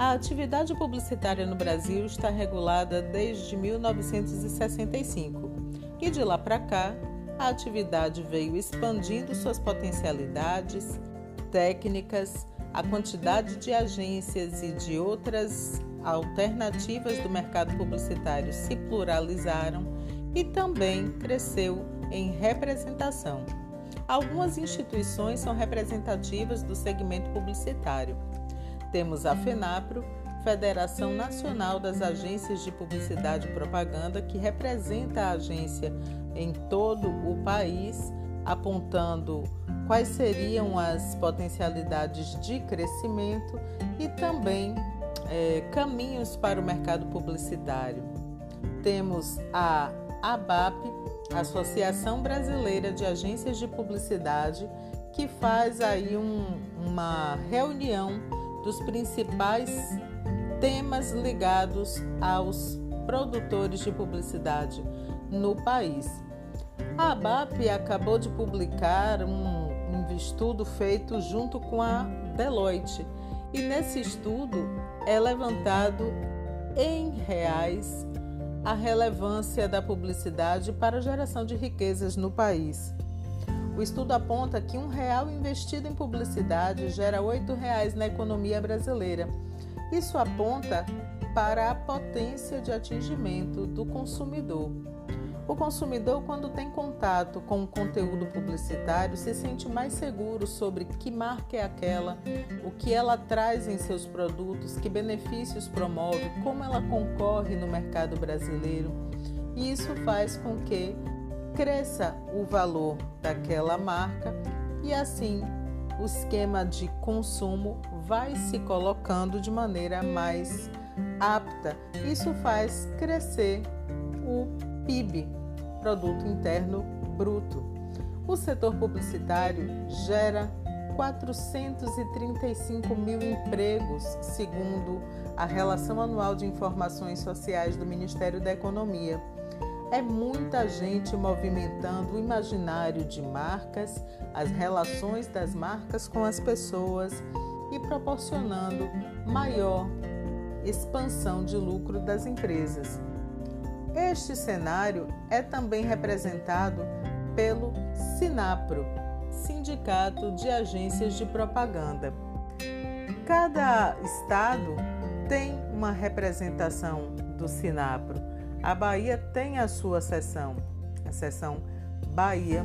A atividade publicitária no Brasil está regulada desde 1965 e de lá para cá a atividade veio expandindo suas potencialidades, técnicas, a quantidade de agências e de outras alternativas do mercado publicitário se pluralizaram e também cresceu em representação. Algumas instituições são representativas do segmento publicitário temos a FENAPRO, Federação Nacional das Agências de Publicidade e Propaganda, que representa a agência em todo o país, apontando quais seriam as potencialidades de crescimento e também é, caminhos para o mercado publicitário. Temos a ABAP, Associação Brasileira de Agências de Publicidade, que faz aí um, uma reunião dos principais temas ligados aos produtores de publicidade no país. A ABAP acabou de publicar um, um estudo feito junto com a Deloitte e nesse estudo é levantado em reais a relevância da publicidade para a geração de riquezas no país. O estudo aponta que um real investido em publicidade gera oito reais na economia brasileira. Isso aponta para a potência de atingimento do consumidor. O consumidor, quando tem contato com o conteúdo publicitário, se sente mais seguro sobre que marca é aquela, o que ela traz em seus produtos, que benefícios promove, como ela concorre no mercado brasileiro. E isso faz com que cresça o valor daquela marca e assim o esquema de consumo vai se colocando de maneira mais apta. Isso faz crescer o PIB, Produto Interno Bruto. O setor publicitário gera 435 mil empregos, segundo a Relação Anual de Informações Sociais do Ministério da Economia. É muita gente movimentando o imaginário de marcas, as relações das marcas com as pessoas e proporcionando maior expansão de lucro das empresas. Este cenário é também representado pelo SINAPRO, Sindicato de Agências de Propaganda. Cada estado tem uma representação do SINAPRO. A Bahia tem a sua seção, a seção Bahia,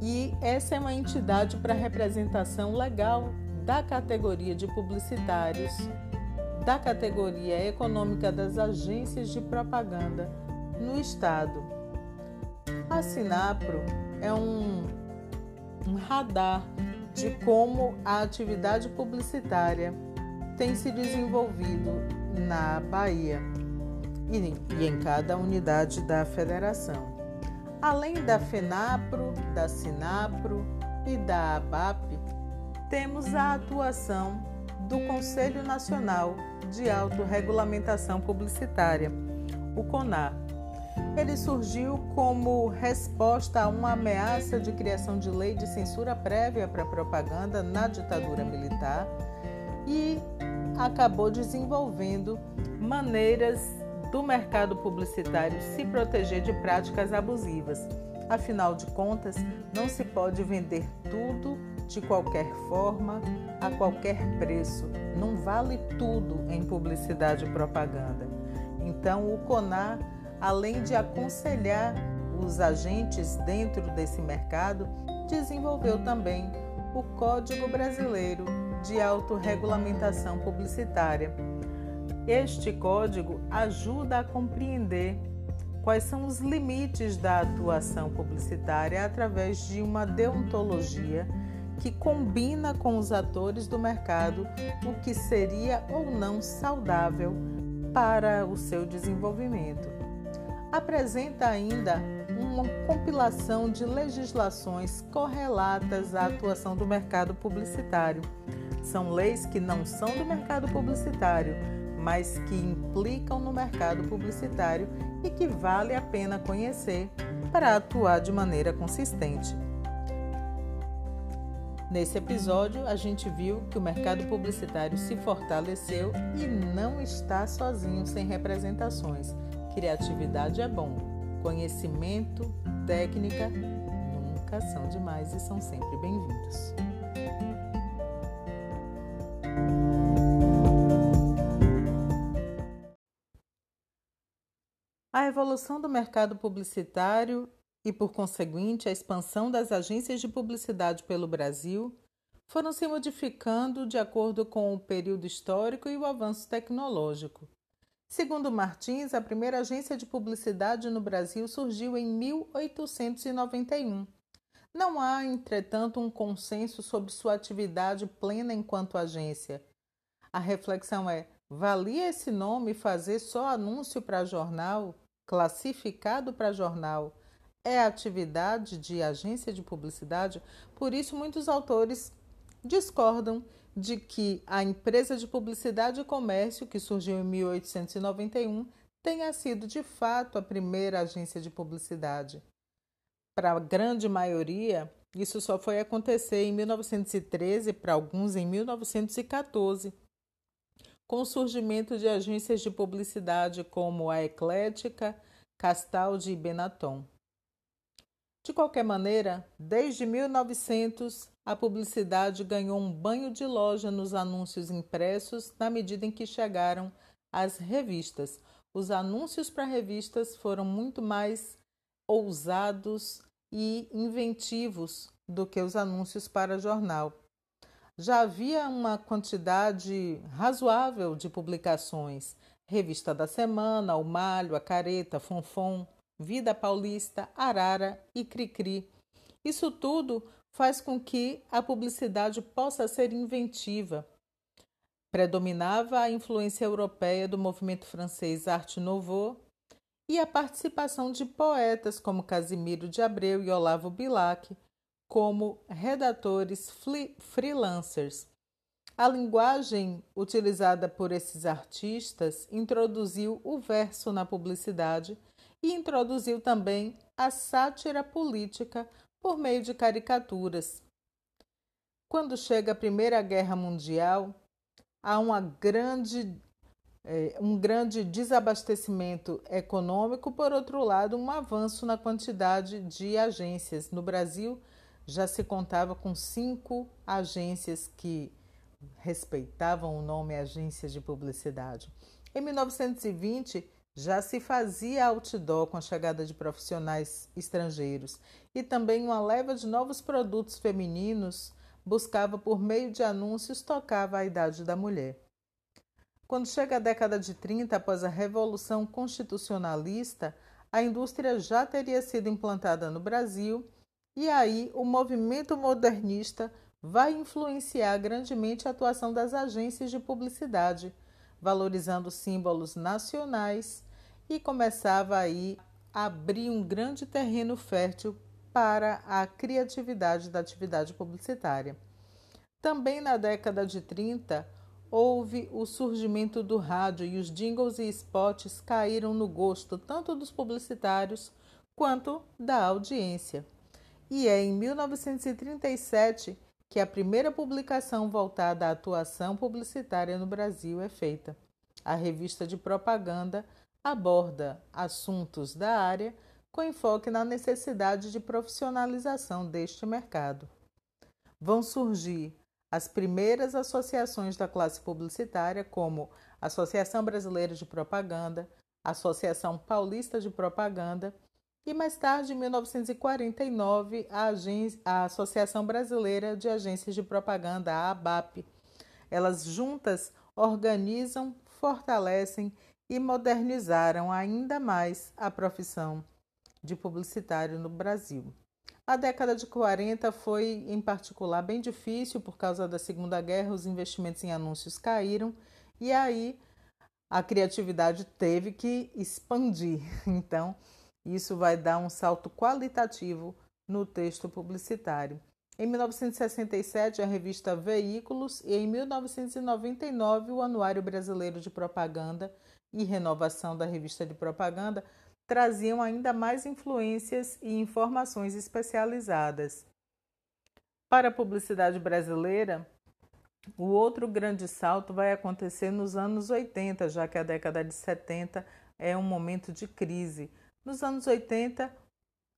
e essa é uma entidade para representação legal da categoria de publicitários, da categoria econômica das agências de propaganda no Estado. A Sinapro é um, um radar de como a atividade publicitária tem se desenvolvido na Bahia e em cada unidade da federação. Além da FENAPRO, da SINAPRO e da ABAP, temos a atuação do Conselho Nacional de Autorregulamentação Publicitária, o CONAR. Ele surgiu como resposta a uma ameaça de criação de lei de censura prévia para propaganda na ditadura militar e acabou desenvolvendo maneiras do mercado publicitário se proteger de práticas abusivas. Afinal de contas, não se pode vender tudo de qualquer forma, a qualquer preço. Não vale tudo em publicidade e propaganda. Então, o CONAR, além de aconselhar os agentes dentro desse mercado, desenvolveu também o Código Brasileiro de Autorregulamentação Publicitária este código ajuda a compreender quais são os limites da atuação publicitária através de uma deontologia que combina com os atores do mercado o que seria ou não saudável para o seu desenvolvimento. Apresenta ainda uma compilação de legislações correlatas à atuação do mercado publicitário. São leis que não são do mercado publicitário, mas que implicam no mercado publicitário e que vale a pena conhecer para atuar de maneira consistente. Nesse episódio, a gente viu que o mercado publicitário se fortaleceu e não está sozinho sem representações. Criatividade é bom, conhecimento, técnica nunca são demais e são sempre bem-vindos. A evolução do mercado publicitário e, por conseguinte, a expansão das agências de publicidade pelo Brasil foram se modificando de acordo com o período histórico e o avanço tecnológico. Segundo Martins, a primeira agência de publicidade no Brasil surgiu em 1891. Não há, entretanto, um consenso sobre sua atividade plena enquanto agência. A reflexão é: valia esse nome fazer só anúncio para jornal, classificado para jornal? é atividade de agência de publicidade, por isso muitos autores discordam de que a empresa de publicidade e comércio, que surgiu em 1891, tenha sido de fato a primeira agência de publicidade. Para a grande maioria, isso só foi acontecer em 1913, para alguns em 1914, com o surgimento de agências de publicidade como a Eclética, Castaldi e Benetton. De qualquer maneira, desde 1900, a publicidade ganhou um banho de loja nos anúncios impressos na medida em que chegaram as revistas. Os anúncios para revistas foram muito mais ousados e inventivos do que os anúncios para jornal. Já havia uma quantidade razoável de publicações: Revista da Semana, O Malho, A Careta, Fonfon, Vida Paulista, Arara e Cricri. Isso tudo faz com que a publicidade possa ser inventiva. Predominava a influência europeia do movimento francês Arte Nouveau e a participação de poetas como Casimiro de Abreu e Olavo Bilac como redatores freelancers. A linguagem utilizada por esses artistas introduziu o verso na publicidade e introduziu também a sátira política por meio de caricaturas. Quando chega a Primeira Guerra Mundial, há uma grande, é, um grande desabastecimento econômico, por outro lado, um avanço na quantidade de agências. No Brasil, já se contava com cinco agências que respeitavam o nome agências de publicidade. Em 1920, já se fazia outdoor com a chegada de profissionais estrangeiros e também uma leva de novos produtos femininos buscava por meio de anúncios tocava a idade da mulher. Quando chega a década de 30, após a Revolução Constitucionalista, a indústria já teria sido implantada no Brasil e aí o movimento modernista vai influenciar grandemente a atuação das agências de publicidade, valorizando símbolos nacionais e começava aí a abrir um grande terreno fértil para a criatividade da atividade publicitária. Também na década de 30, houve o surgimento do rádio e os jingles e spots caíram no gosto tanto dos publicitários quanto da audiência. E é em 1937 que a primeira publicação voltada à atuação publicitária no Brasil é feita. A revista de propaganda aborda assuntos da área com enfoque na necessidade de profissionalização deste mercado. Vão surgir as primeiras associações da classe publicitária, como Associação Brasileira de Propaganda, Associação Paulista de Propaganda e mais tarde, em 1949, a, a Associação Brasileira de Agências de Propaganda, a ABAP. Elas juntas organizam, fortalecem e modernizaram ainda mais a profissão de publicitário no Brasil. A década de 40 foi, em particular, bem difícil por causa da Segunda Guerra, os investimentos em anúncios caíram e aí a criatividade teve que expandir. Então, isso vai dar um salto qualitativo no texto publicitário. Em 1967, a revista Veículos e em 1999, o Anuário Brasileiro de Propaganda e renovação da revista de propaganda traziam ainda mais influências e informações especializadas. Para a publicidade brasileira, o outro grande salto vai acontecer nos anos 80, já que a década de 70 é um momento de crise. Nos anos 80,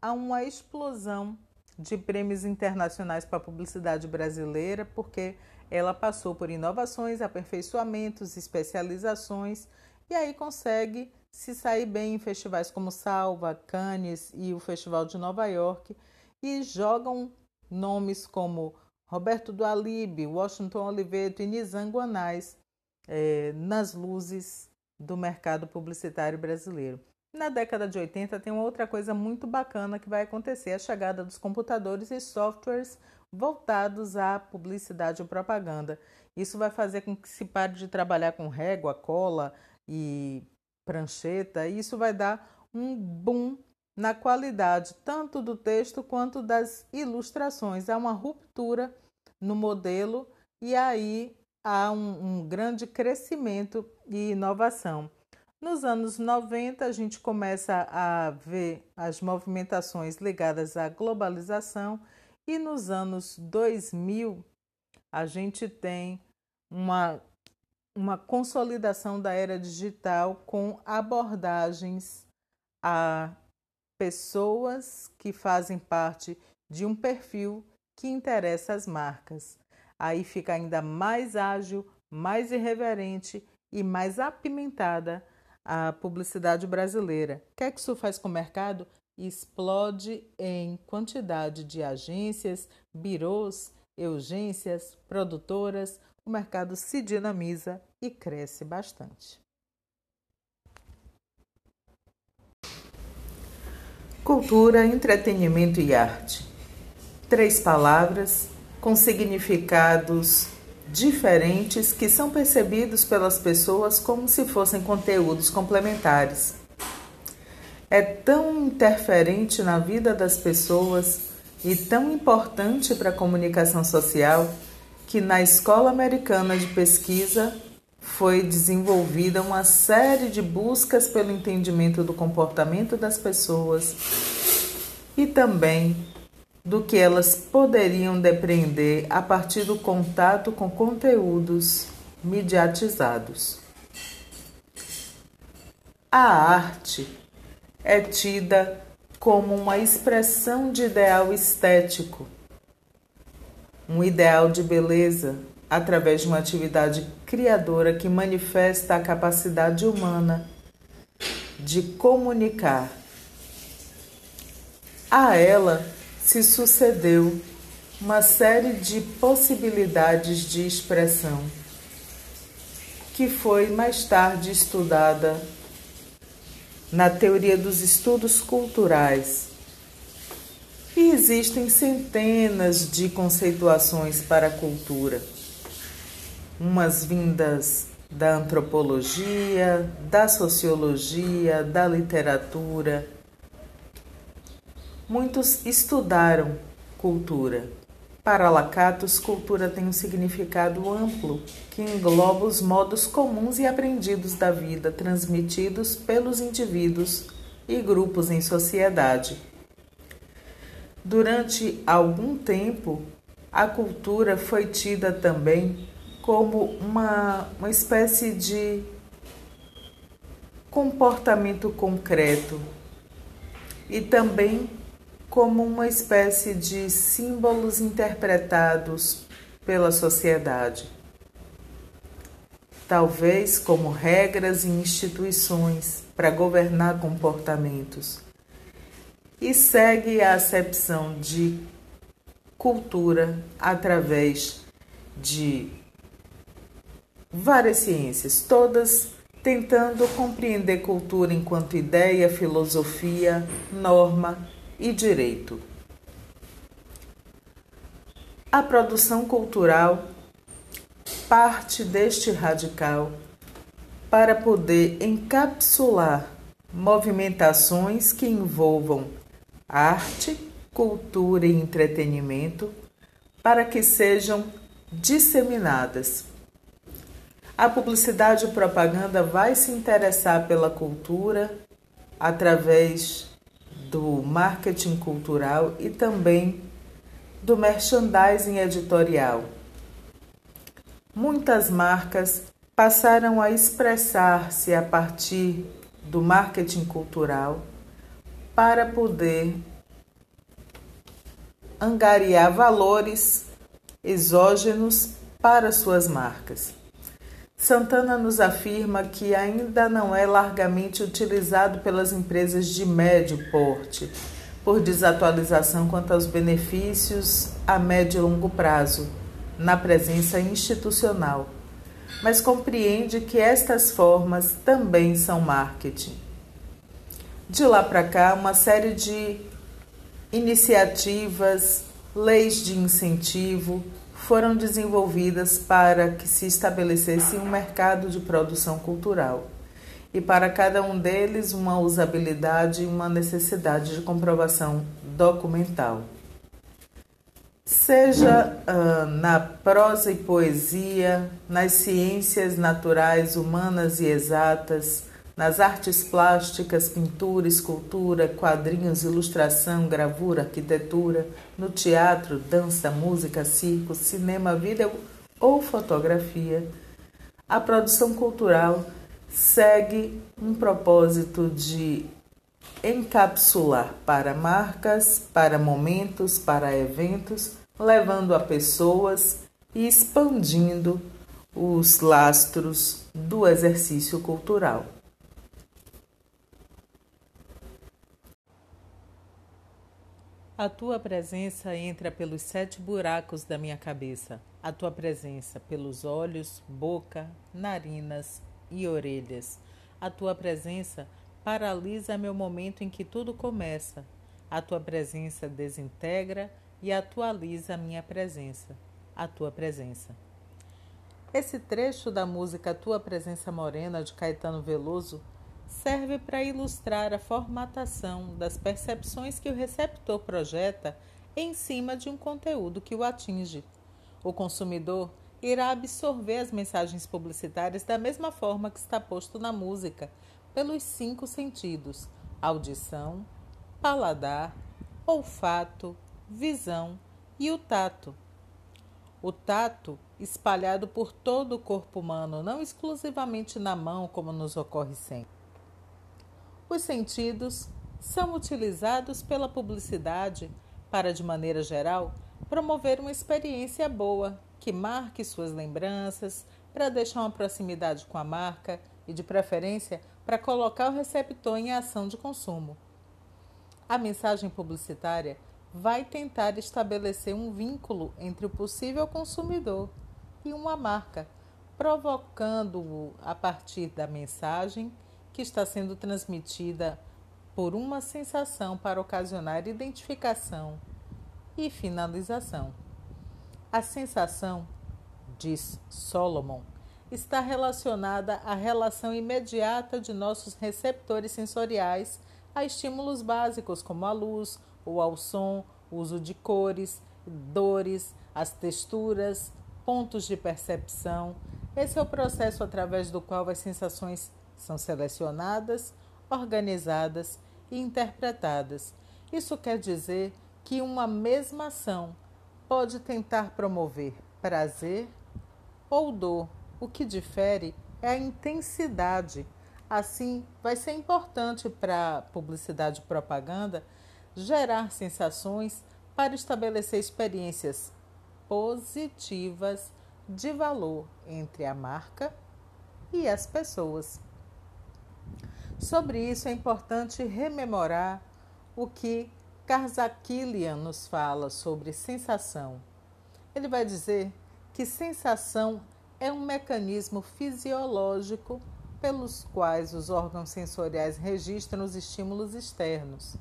há uma explosão de prêmios internacionais para a publicidade brasileira, porque ela passou por inovações, aperfeiçoamentos, especializações e aí consegue se sair bem em festivais como Salva, Cannes e o Festival de Nova York e jogam nomes como Roberto Dualib, Washington Oliveto e Nizam Guanais é, nas luzes do mercado publicitário brasileiro. Na década de 80 tem uma outra coisa muito bacana que vai acontecer, a chegada dos computadores e softwares voltados à publicidade e propaganda. Isso vai fazer com que se pare de trabalhar com régua, cola e prancheta, e isso vai dar um boom na qualidade tanto do texto quanto das ilustrações. Há uma ruptura no modelo e aí há um, um grande crescimento e inovação. Nos anos 90, a gente começa a ver as movimentações ligadas à globalização, e nos anos 2000, a gente tem uma, uma consolidação da era digital com abordagens a pessoas que fazem parte de um perfil que interessa as marcas. Aí fica ainda mais ágil, mais irreverente e mais apimentada a publicidade brasileira. O que é que isso faz com o mercado? Explode em quantidade de agências, birôs, urgências, produtoras. O mercado se dinamiza e cresce bastante. Cultura, entretenimento e arte. Três palavras com significados diferentes que são percebidos pelas pessoas como se fossem conteúdos complementares. É tão interferente na vida das pessoas e tão importante para a comunicação social que na Escola Americana de Pesquisa foi desenvolvida uma série de buscas pelo entendimento do comportamento das pessoas e também do que elas poderiam depreender a partir do contato com conteúdos mediatizados. A arte é tida como uma expressão de ideal estético, um ideal de beleza através de uma atividade criadora que manifesta a capacidade humana de comunicar. A ela se sucedeu uma série de possibilidades de expressão que foi mais tarde estudada na teoria dos estudos culturais. E existem centenas de conceituações para a cultura, umas vindas da antropologia, da sociologia, da literatura Muitos estudaram cultura. Para Lacatus, cultura tem um significado amplo que engloba os modos comuns e aprendidos da vida transmitidos pelos indivíduos e grupos em sociedade. Durante algum tempo, a cultura foi tida também como uma, uma espécie de comportamento concreto e também como uma espécie de símbolos interpretados pela sociedade. Talvez como regras e instituições para governar comportamentos. E segue a acepção de cultura através de várias ciências, todas tentando compreender cultura enquanto ideia, filosofia, norma e direito. A produção cultural parte deste radical para poder encapsular movimentações que envolvam arte, cultura e entretenimento para que sejam disseminadas. A publicidade e propaganda vai se interessar pela cultura através do marketing cultural e também do merchandising editorial. Muitas marcas passaram a expressar-se a partir do marketing cultural para poder angariar valores exógenos para suas marcas. Santana nos afirma que ainda não é largamente utilizado pelas empresas de médio porte, por desatualização quanto aos benefícios a médio e longo prazo, na presença institucional, mas compreende que estas formas também são marketing. De lá para cá, uma série de iniciativas, leis de incentivo, foram desenvolvidas para que se estabelecesse um mercado de produção cultural e para cada um deles uma usabilidade e uma necessidade de comprovação documental. Seja uh, na prosa e poesia, nas ciências naturais, humanas e exatas, nas artes plásticas, pintura, escultura, quadrinhos, ilustração, gravura, arquitetura, no teatro, dança, música, circo, cinema, vídeo ou fotografia, a produção cultural segue um propósito de encapsular para marcas, para momentos, para eventos, levando a pessoas e expandindo os lastros do exercício cultural. A tua presença entra pelos sete buracos da minha cabeça. A tua presença pelos olhos, boca, narinas e orelhas. A tua presença paralisa meu momento em que tudo começa. A tua presença desintegra e atualiza a minha presença. A tua presença. Esse trecho da música Tua Presença Morena de Caetano Veloso serve para ilustrar a formatação das percepções que o receptor projeta em cima de um conteúdo que o atinge. O consumidor irá absorver as mensagens publicitárias da mesma forma que está posto na música, pelos cinco sentidos: audição, paladar, olfato, visão e o tato. O tato espalhado por todo o corpo humano, não exclusivamente na mão, como nos ocorre sempre. Os sentidos são utilizados pela publicidade para, de maneira geral, promover uma experiência boa que marque suas lembranças, para deixar uma proximidade com a marca e, de preferência, para colocar o receptor em ação de consumo. A mensagem publicitária vai tentar estabelecer um vínculo entre o possível consumidor e uma marca, provocando-o a partir da mensagem que está sendo transmitida por uma sensação para ocasionar identificação e finalização. A sensação, diz Solomon, está relacionada à relação imediata de nossos receptores sensoriais a estímulos básicos como a luz ou ao som, uso de cores, dores, as texturas, pontos de percepção. Esse é o processo através do qual as sensações são selecionadas, organizadas e interpretadas. Isso quer dizer que uma mesma ação pode tentar promover prazer ou dor. O que difere é a intensidade. Assim, vai ser importante para publicidade e propaganda gerar sensações para estabelecer experiências positivas de valor entre a marca e as pessoas. Sobre isso é importante rememorar o que Karzakilian nos fala sobre sensação. Ele vai dizer que sensação é um mecanismo fisiológico pelos quais os órgãos sensoriais registram os estímulos externos.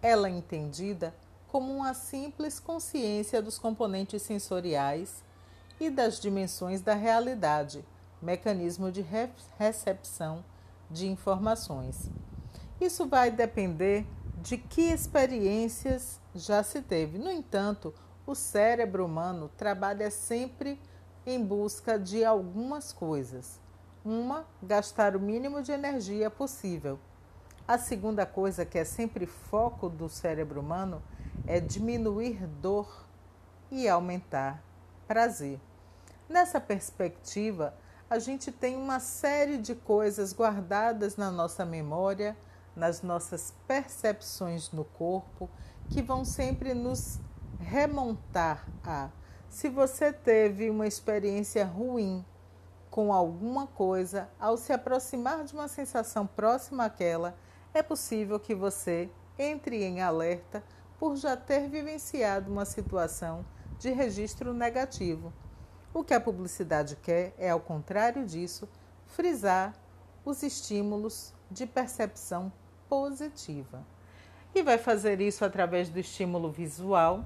Ela é entendida como uma simples consciência dos componentes sensoriais e das dimensões da realidade, mecanismo de recepção de informações. Isso vai depender de que experiências já se teve. No entanto, o cérebro humano trabalha sempre em busca de algumas coisas. Uma, gastar o mínimo de energia possível. A segunda coisa, que é sempre foco do cérebro humano, é diminuir dor e aumentar prazer. Nessa perspectiva, a gente tem uma série de coisas guardadas na nossa memória, nas nossas percepções no corpo, que vão sempre nos remontar a se você teve uma experiência ruim com alguma coisa, ao se aproximar de uma sensação próxima àquela, é possível que você entre em alerta por já ter vivenciado uma situação de registro negativo. O que a publicidade quer é, ao contrário disso, frisar os estímulos de percepção positiva. E vai fazer isso através do estímulo visual,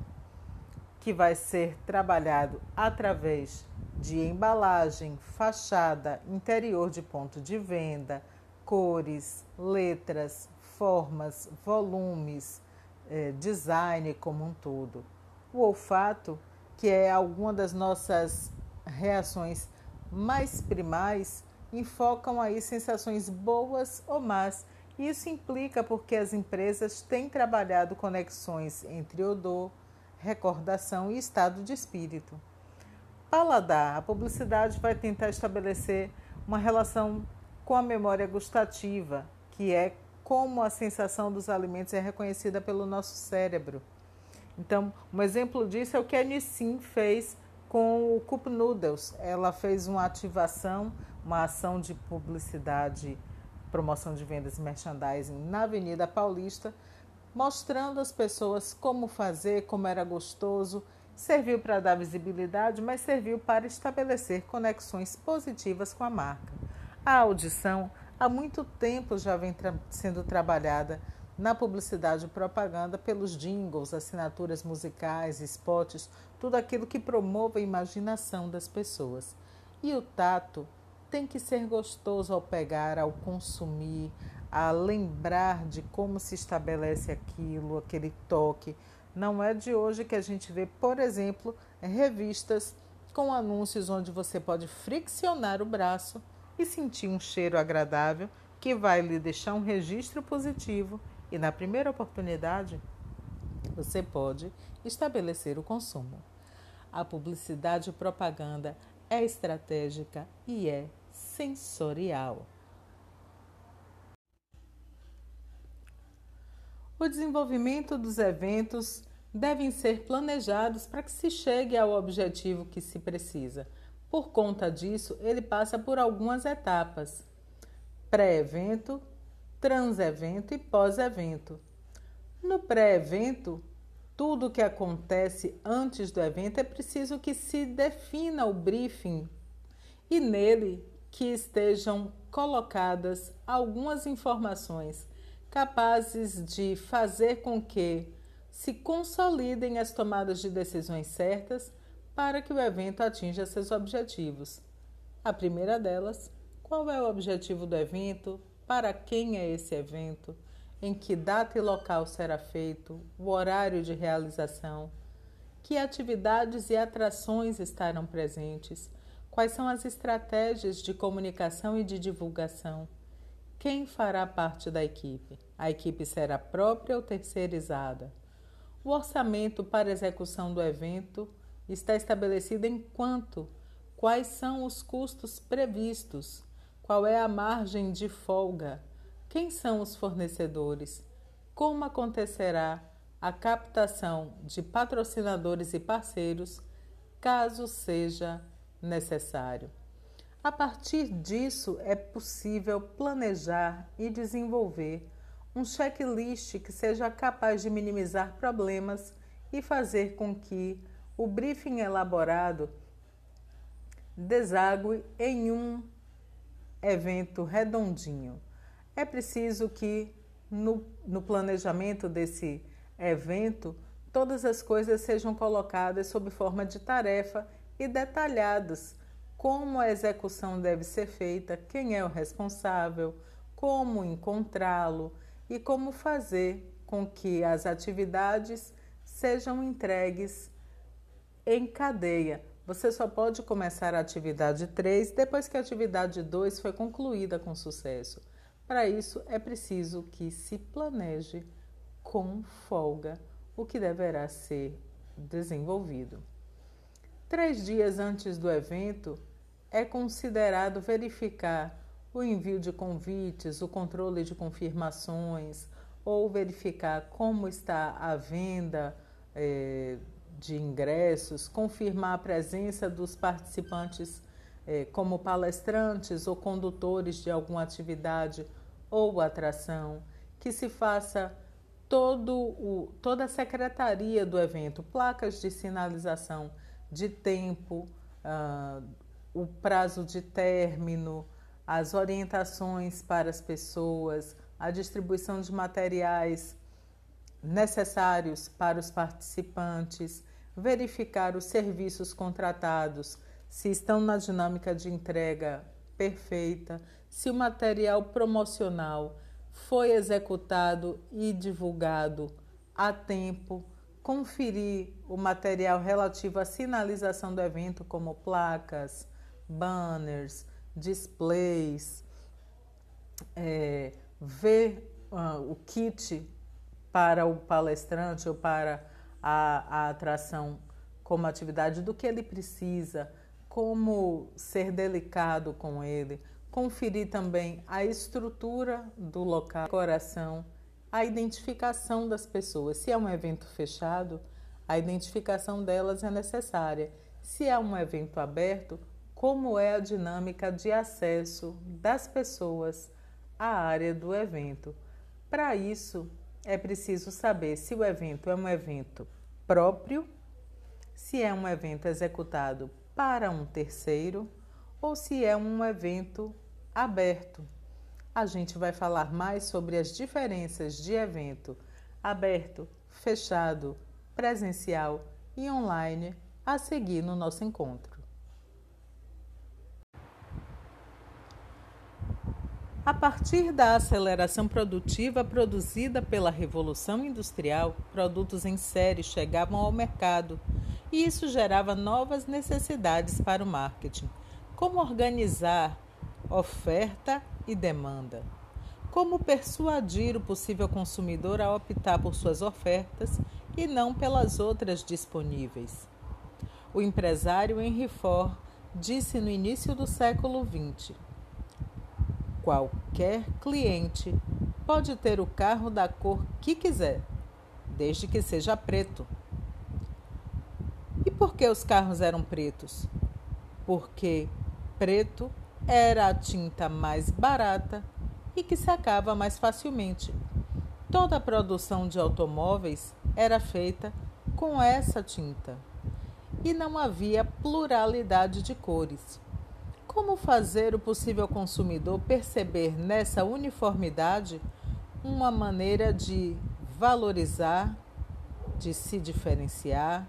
que vai ser trabalhado através de embalagem, fachada, interior de ponto de venda, cores, letras, formas, volumes, eh, design como um todo. O olfato, que é alguma das nossas reações mais primais, enfocam aí sensações boas ou más. Isso implica porque as empresas têm trabalhado conexões entre odor, recordação e estado de espírito. Paladar. A publicidade vai tentar estabelecer uma relação com a memória gustativa, que é como a sensação dos alimentos é reconhecida pelo nosso cérebro. Então, um exemplo disso é o que a Nissin fez com o Cup Noodles. Ela fez uma ativação, uma ação de publicidade, promoção de vendas e merchandising na Avenida Paulista, mostrando às pessoas como fazer, como era gostoso. Serviu para dar visibilidade, mas serviu para estabelecer conexões positivas com a marca. A audição há muito tempo já vem tra sendo trabalhada na publicidade e propaganda pelos jingles, assinaturas musicais, spots, tudo aquilo que promova a imaginação das pessoas. E o tato tem que ser gostoso ao pegar, ao consumir, a lembrar de como se estabelece aquilo, aquele toque. Não é de hoje que a gente vê, por exemplo, revistas com anúncios onde você pode friccionar o braço e sentir um cheiro agradável que vai lhe deixar um registro positivo e, na primeira oportunidade, você pode estabelecer o consumo. A publicidade propaganda é estratégica e é sensorial. O desenvolvimento dos eventos devem ser planejados para que se chegue ao objetivo que se precisa. Por conta disso, ele passa por algumas etapas: pré-evento, trans-evento e pós-evento. No pré-evento, tudo o que acontece antes do evento é preciso que se defina o briefing e nele que estejam colocadas algumas informações capazes de fazer com que se consolidem as tomadas de decisões certas para que o evento atinja seus objetivos. A primeira delas, qual é o objetivo do evento, para quem é esse evento, em que data e local será feito, o horário de realização, que atividades e atrações estarão presentes, quais são as estratégias de comunicação e de divulgação quem fará parte da equipe? A equipe será própria ou terceirizada? O orçamento para execução do evento está estabelecido em quanto? Quais são os custos previstos? Qual é a margem de folga? Quem são os fornecedores? Como acontecerá a captação de patrocinadores e parceiros, caso seja necessário? A partir disso, é possível planejar e desenvolver um checklist que seja capaz de minimizar problemas e fazer com que o briefing elaborado desague em um evento redondinho. É preciso que no, no planejamento desse evento todas as coisas sejam colocadas sob forma de tarefa e detalhadas como a execução deve ser feita, quem é o responsável, como encontrá-lo e como fazer com que as atividades sejam entregues em cadeia. Você só pode começar a atividade 3 depois que a atividade 2 foi concluída com sucesso. Para isso, é preciso que se planeje com folga o que deverá ser desenvolvido. Três dias antes do evento, é considerado verificar o envio de convites, o controle de confirmações, ou verificar como está a venda é, de ingressos, confirmar a presença dos participantes é, como palestrantes ou condutores de alguma atividade ou atração, que se faça todo o, toda a secretaria do evento, placas de sinalização de tempo, uh, o prazo de término, as orientações para as pessoas, a distribuição de materiais necessários para os participantes, verificar os serviços contratados, se estão na dinâmica de entrega perfeita, se o material promocional foi executado e divulgado a tempo, conferir o material relativo à sinalização do evento, como placas, banners, displays, é, ver uh, o kit para o palestrante ou para a, a atração como atividade, do que ele precisa, como ser delicado com ele, conferir também a estrutura do local, decoração, a identificação das pessoas. Se é um evento fechado, a identificação delas é necessária. Se é um evento aberto, como é a dinâmica de acesso das pessoas à área do evento. Para isso, é preciso saber se o evento é um evento próprio, se é um evento executado para um terceiro ou se é um evento aberto. A gente vai falar mais sobre as diferenças de evento aberto, fechado, presencial e online a seguir no nosso encontro. A partir da aceleração produtiva produzida pela Revolução Industrial, produtos em série chegavam ao mercado e isso gerava novas necessidades para o marketing. Como organizar oferta e demanda? Como persuadir o possível consumidor a optar por suas ofertas e não pelas outras disponíveis? O empresário Henry Ford disse no início do século XX: qualquer cliente pode ter o carro da cor que quiser, desde que seja preto. E por que os carros eram pretos? Porque preto era a tinta mais barata e que secava mais facilmente. Toda a produção de automóveis era feita com essa tinta e não havia pluralidade de cores. Como fazer o possível consumidor perceber nessa uniformidade uma maneira de valorizar, de se diferenciar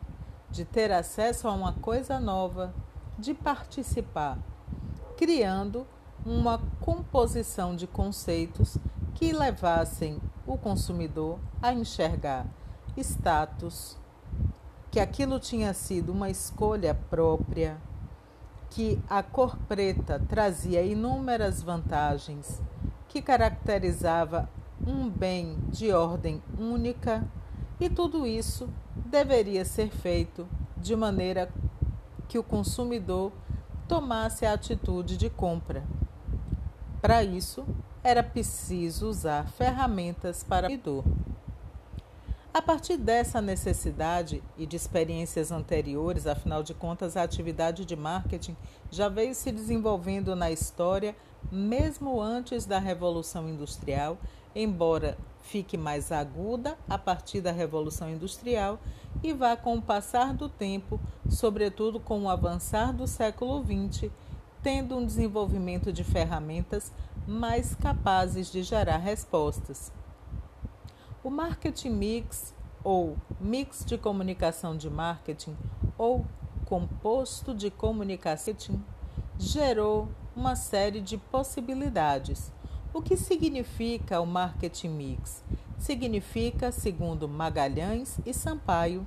de ter acesso a uma coisa nova, de participar, criando uma composição de conceitos que levassem o consumidor a enxergar status, que aquilo tinha sido uma escolha própria, que a cor preta trazia inúmeras vantagens, que caracterizava um bem de ordem única, e tudo isso deveria ser feito de maneira que o consumidor tomasse a atitude de compra. Para isso, era preciso usar ferramentas para o consumidor. A partir dessa necessidade e de experiências anteriores, afinal de contas, a atividade de marketing já veio se desenvolvendo na história mesmo antes da Revolução Industrial, embora fique mais aguda a partir da Revolução Industrial e vá com o passar do tempo, sobretudo com o avançar do século XX, tendo um desenvolvimento de ferramentas mais capazes de gerar respostas. O marketing mix, ou mix de comunicação de marketing, ou composto de comunicação, gerou uma série de possibilidades o que significa o marketing mix? Significa, segundo Magalhães e Sampaio,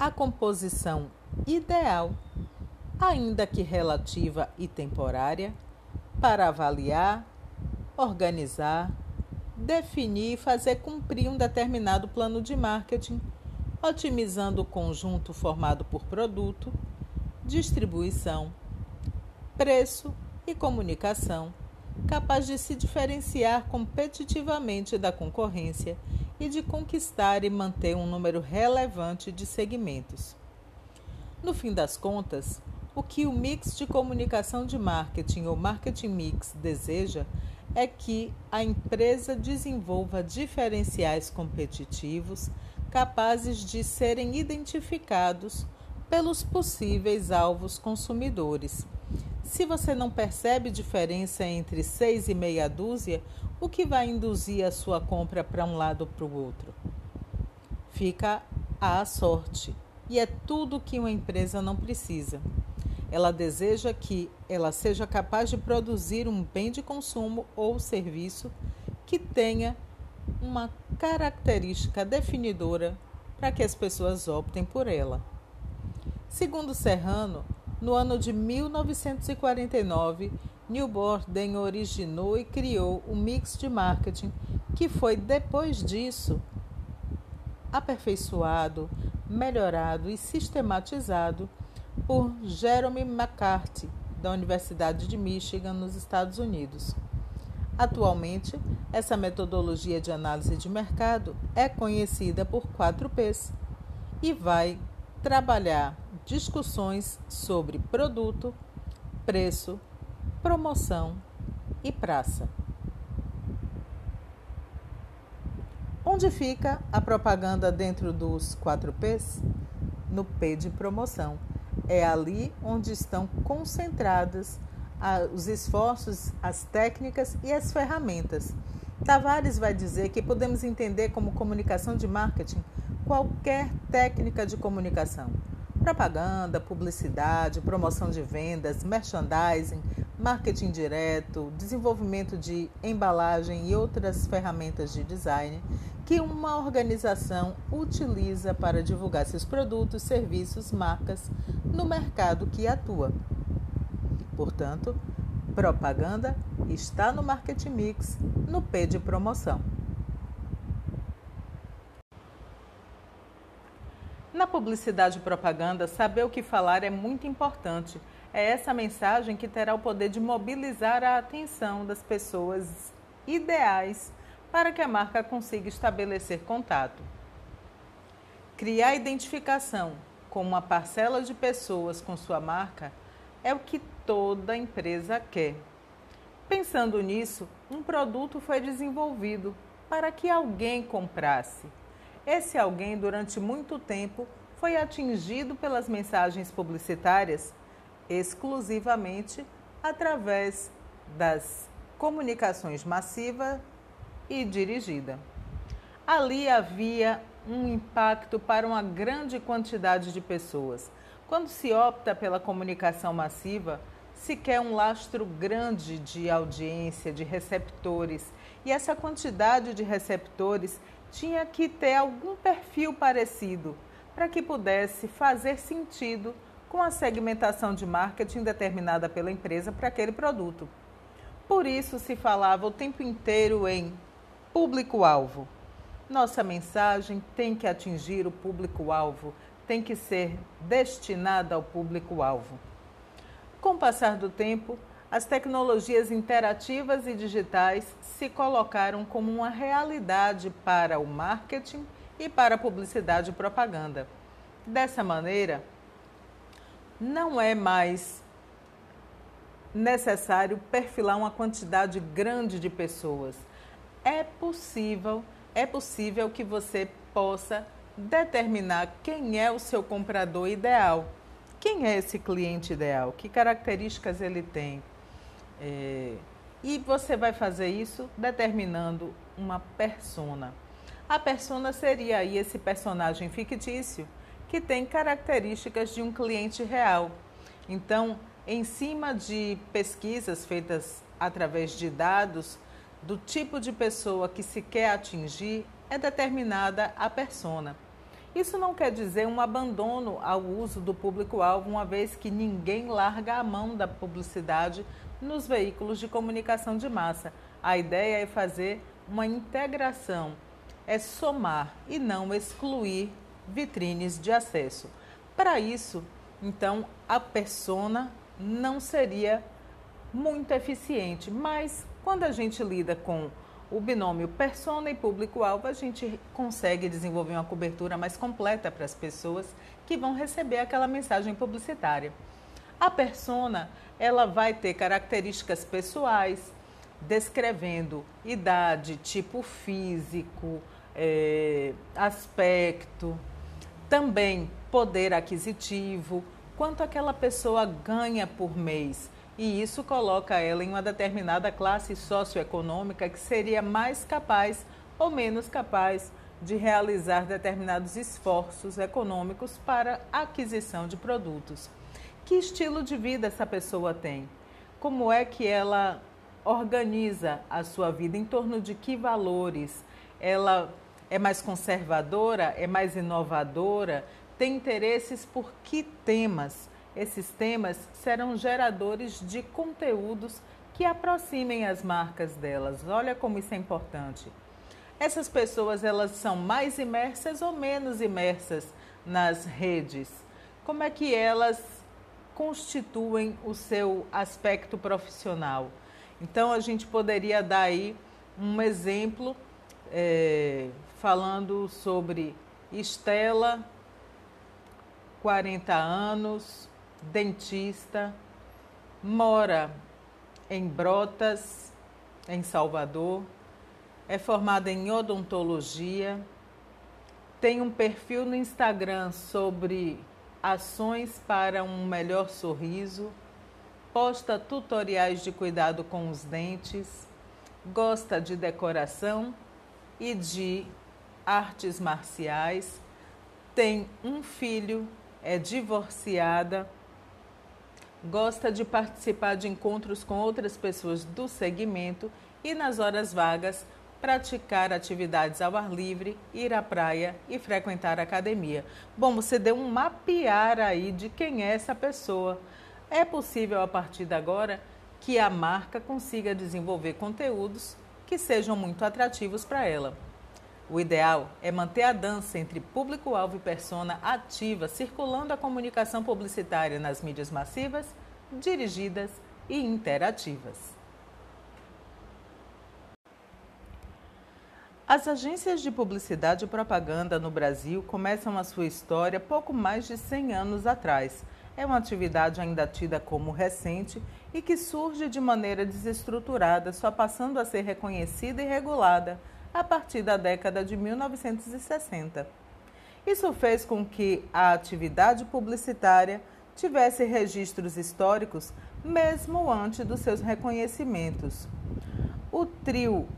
a composição ideal, ainda que relativa e temporária, para avaliar, organizar, definir e fazer cumprir um determinado plano de marketing, otimizando o conjunto formado por produto, distribuição, preço e comunicação, capaz de se diferenciar competitivamente da concorrência e de conquistar e manter um número relevante de segmentos. No fim das contas, o que o mix de comunicação de marketing ou marketing mix deseja é que a empresa desenvolva diferenciais competitivos capazes de serem identificados pelos possíveis alvos consumidores. Se você não percebe diferença entre seis e meia dúzia, o que vai induzir a sua compra para um lado ou para o outro? Fica à sorte, e é tudo que uma empresa não precisa. Ela deseja que ela seja capaz de produzir um bem de consumo ou serviço que tenha uma característica definidora para que as pessoas optem por ela. Segundo Serrano, no ano de 1949, New Borden originou e criou um mix de marketing que foi depois disso aperfeiçoado, melhorado e sistematizado por Jerome McCarthy, da Universidade de Michigan, nos Estados Unidos. Atualmente, essa metodologia de análise de mercado é conhecida por 4Ps e vai trabalhar discussões sobre produto, preço, promoção e praça. Onde fica a propaganda dentro dos 4Ps? No P de promoção é ali onde estão concentradas os esforços, as técnicas e as ferramentas. Tavares vai dizer que podemos entender como comunicação de marketing qualquer técnica de comunicação. Propaganda, publicidade, promoção de vendas, merchandising, marketing direto, desenvolvimento de embalagem e outras ferramentas de design que uma organização utiliza para divulgar seus produtos, serviços, marcas no mercado que atua. Portanto, propaganda está no marketing mix, no P de promoção. Na publicidade e propaganda, saber o que falar é muito importante. É essa mensagem que terá o poder de mobilizar a atenção das pessoas ideais para que a marca consiga estabelecer contato. Criar identificação com uma parcela de pessoas com sua marca é o que toda empresa quer. Pensando nisso, um produto foi desenvolvido para que alguém comprasse. Esse alguém, durante muito tempo, foi atingido pelas mensagens publicitárias exclusivamente através das comunicações massivas e dirigida. Ali havia um impacto para uma grande quantidade de pessoas. Quando se opta pela comunicação massiva, se quer um lastro grande de audiência, de receptores, e essa quantidade de receptores tinha que ter algum perfil parecido para que pudesse fazer sentido com a segmentação de marketing determinada pela empresa para aquele produto. Por isso se falava o tempo inteiro em Público-alvo. Nossa mensagem tem que atingir o público-alvo, tem que ser destinada ao público-alvo. Com o passar do tempo, as tecnologias interativas e digitais se colocaram como uma realidade para o marketing e para a publicidade e propaganda. Dessa maneira, não é mais necessário perfilar uma quantidade grande de pessoas é possível, é possível que você possa determinar quem é o seu comprador ideal. Quem é esse cliente ideal? Que características ele tem? É, e você vai fazer isso determinando uma persona. A persona seria aí esse personagem fictício que tem características de um cliente real. Então, em cima de pesquisas feitas através de dados, do tipo de pessoa que se quer atingir é determinada a persona. Isso não quer dizer um abandono ao uso do público-alvo, uma vez que ninguém larga a mão da publicidade nos veículos de comunicação de massa. A ideia é fazer uma integração, é somar e não excluir vitrines de acesso. Para isso, Então, a persona não seria muito eficiente, mas quando a gente lida com o binômio persona e público-alvo, a gente consegue desenvolver uma cobertura mais completa para as pessoas que vão receber aquela mensagem publicitária. A persona, ela vai ter características pessoais, descrevendo idade, tipo físico, é, aspecto, também poder aquisitivo, quanto aquela pessoa ganha por mês. E isso coloca ela em uma determinada classe socioeconômica que seria mais capaz ou menos capaz de realizar determinados esforços econômicos para aquisição de produtos. Que estilo de vida essa pessoa tem? Como é que ela organiza a sua vida? Em torno de que valores? Ela é mais conservadora? É mais inovadora? Tem interesses por que temas? Esses temas serão geradores de conteúdos que aproximem as marcas delas. Olha como isso é importante. Essas pessoas elas são mais imersas ou menos imersas nas redes? Como é que elas constituem o seu aspecto profissional? Então a gente poderia dar aí um exemplo é, falando sobre Estela, 40 anos, dentista, mora em Brotas, em Salvador, é formada em odontologia, tem um perfil no Instagram sobre ações para um melhor sorriso, posta tutoriais de cuidado com os dentes, gosta de decoração e de artes marciais, tem um filho, é divorciada gosta de participar de encontros com outras pessoas do segmento e, nas horas vagas, praticar atividades ao ar livre, ir à praia e frequentar a academia. Bom, você deu um mapear aí de quem é essa pessoa. É possível, a partir de agora, que a marca consiga desenvolver conteúdos que sejam muito atrativos para ela. O ideal é manter a dança entre público-alvo e persona ativa, circulando a comunicação publicitária nas mídias massivas, dirigidas e interativas. As agências de publicidade e propaganda no Brasil começam a sua história pouco mais de 100 anos atrás. É uma atividade ainda tida como recente e que surge de maneira desestruturada, só passando a ser reconhecida e regulada a partir da década de 1960. Isso fez com que a atividade publicitária tivesse registros históricos mesmo antes dos seus reconhecimentos. O trio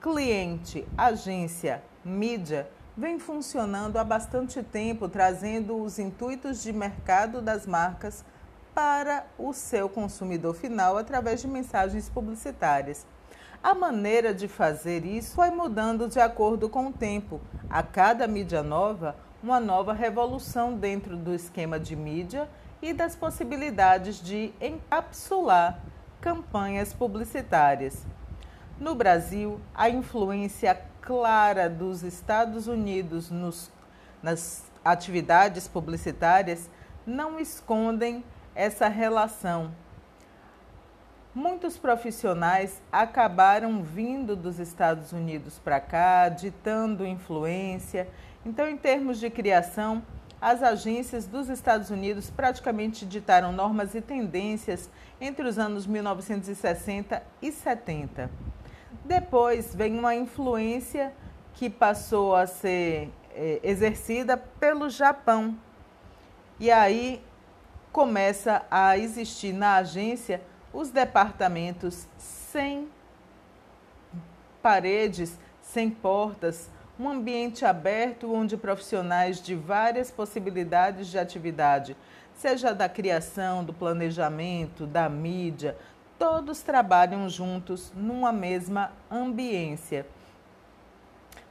cliente, agência, mídia vem funcionando há bastante tempo, trazendo os intuitos de mercado das marcas para o seu consumidor final através de mensagens publicitárias. A maneira de fazer isso foi mudando de acordo com o tempo. A cada mídia nova, uma nova revolução dentro do esquema de mídia e das possibilidades de encapsular campanhas publicitárias. No Brasil, a influência clara dos Estados Unidos nos, nas atividades publicitárias não escondem essa relação Muitos profissionais acabaram vindo dos Estados Unidos para cá, ditando influência. Então, em termos de criação, as agências dos Estados Unidos praticamente ditaram normas e tendências entre os anos 1960 e 70. Depois vem uma influência que passou a ser é, exercida pelo Japão. E aí começa a existir na agência os departamentos sem paredes, sem portas, um ambiente aberto onde profissionais de várias possibilidades de atividade, seja da criação, do planejamento, da mídia, todos trabalham juntos numa mesma ambiência.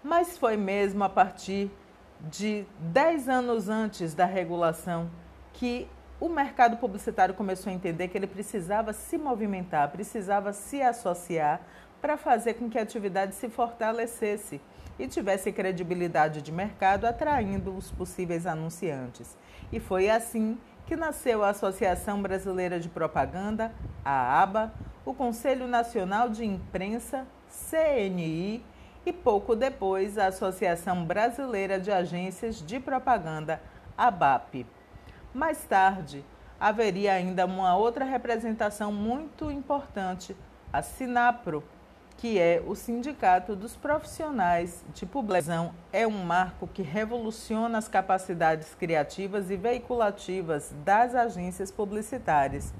Mas foi mesmo a partir de 10 anos antes da regulação que o mercado publicitário começou a entender que ele precisava se movimentar, precisava se associar para fazer com que a atividade se fortalecesse e tivesse credibilidade de mercado, atraindo os possíveis anunciantes. E foi assim que nasceu a Associação Brasileira de Propaganda, a ABA, o Conselho Nacional de Imprensa, CNI, e pouco depois a Associação Brasileira de Agências de Propaganda, ABAP. Mais tarde, haveria ainda uma outra representação muito importante, a Sinapro, que é o Sindicato dos Profissionais de Publicação. É um marco que revoluciona as capacidades criativas e veiculativas das agências publicitárias.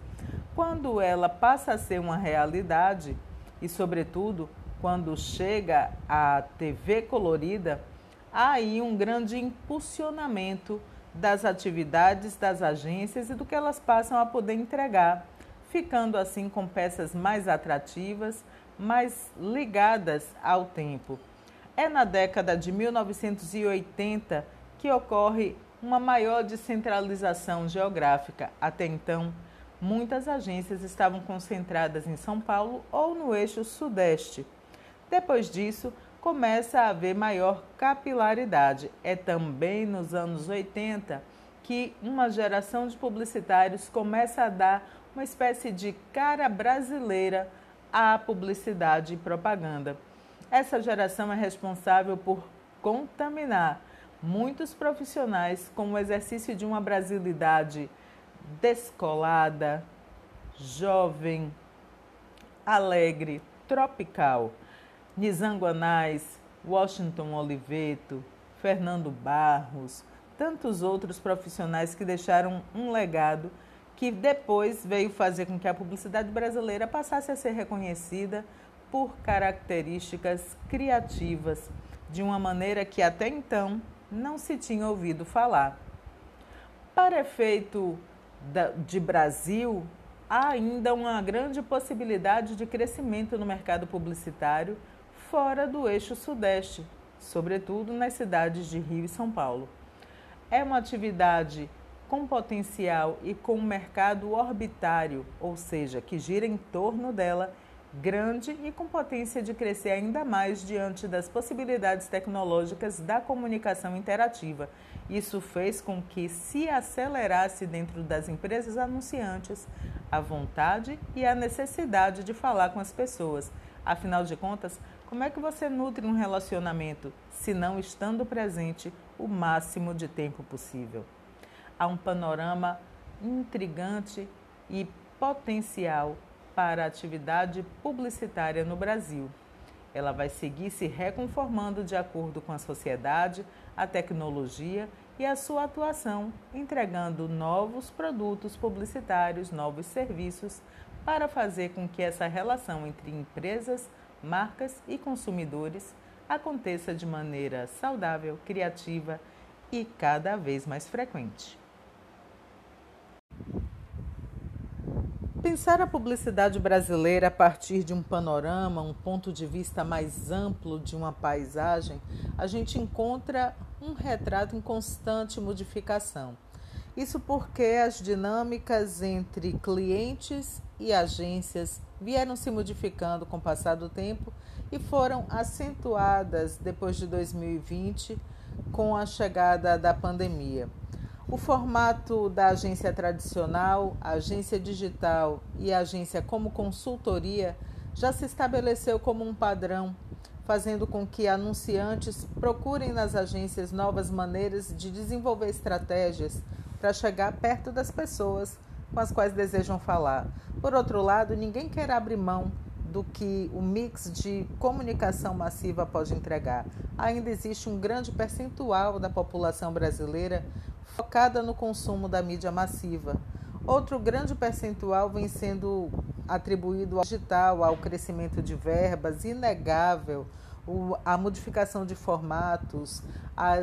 Quando ela passa a ser uma realidade, e, sobretudo, quando chega à TV colorida, há aí um grande impulsionamento das atividades das agências e do que elas passam a poder entregar, ficando assim com peças mais atrativas, mais ligadas ao tempo. É na década de 1980 que ocorre uma maior descentralização geográfica. Até então, muitas agências estavam concentradas em São Paulo ou no eixo Sudeste. Depois disso, começa a haver maior capilaridade. É também nos anos 80 que uma geração de publicitários começa a dar uma espécie de cara brasileira à publicidade e propaganda. Essa geração é responsável por contaminar muitos profissionais com o exercício de uma brasilidade descolada, jovem, alegre, tropical Nizanguanais, Washington Oliveto, Fernando Barros, tantos outros profissionais que deixaram um legado que depois veio fazer com que a publicidade brasileira passasse a ser reconhecida por características criativas, de uma maneira que até então não se tinha ouvido falar. Para efeito de Brasil, há ainda uma grande possibilidade de crescimento no mercado publicitário fora do eixo Sudeste, sobretudo nas cidades de Rio e São Paulo. É uma atividade com potencial e com um mercado orbitário, ou seja, que gira em torno dela, grande e com potência de crescer ainda mais diante das possibilidades tecnológicas da comunicação interativa. Isso fez com que se acelerasse dentro das empresas anunciantes a vontade e a necessidade de falar com as pessoas. Afinal de contas, como é que você nutre um relacionamento se não estando presente o máximo de tempo possível? Há um panorama intrigante e potencial para a atividade publicitária no Brasil. Ela vai seguir se reconformando de acordo com a sociedade, a tecnologia e a sua atuação, entregando novos produtos publicitários, novos serviços, para fazer com que essa relação entre empresas marcas e consumidores aconteça de maneira saudável, criativa e cada vez mais frequente. Pensar a publicidade brasileira a partir de um panorama, um ponto de vista mais amplo de uma paisagem, a gente encontra um retrato em constante modificação. Isso porque as dinâmicas entre clientes e agências vieram se modificando com o passar do tempo e foram acentuadas depois de 2020 com a chegada da pandemia. O formato da agência tradicional, agência digital e agência como consultoria já se estabeleceu como um padrão, fazendo com que anunciantes procurem nas agências novas maneiras de desenvolver estratégias para chegar perto das pessoas com as quais desejam falar. Por outro lado, ninguém quer abrir mão do que o mix de comunicação massiva pode entregar. Ainda existe um grande percentual da população brasileira focada no consumo da mídia massiva. Outro grande percentual vem sendo atribuído ao digital, ao crescimento de verbas, inegável a modificação de formatos,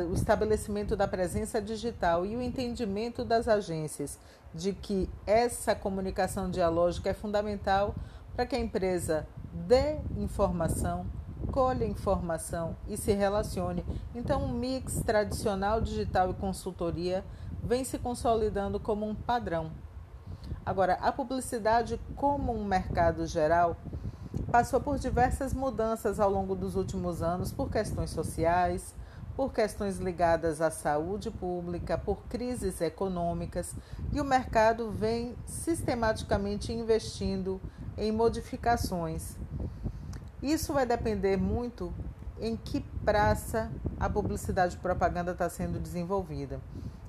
o estabelecimento da presença digital e o entendimento das agências de que essa comunicação dialógica é fundamental para que a empresa dê informação, colha informação e se relacione. Então, o um mix tradicional digital e consultoria vem se consolidando como um padrão. Agora, a publicidade como um mercado geral passou por diversas mudanças ao longo dos últimos anos por questões sociais, por questões ligadas à saúde pública, por crises econômicas, e o mercado vem sistematicamente investindo em modificações. Isso vai depender muito em que praça a publicidade e propaganda está sendo desenvolvida.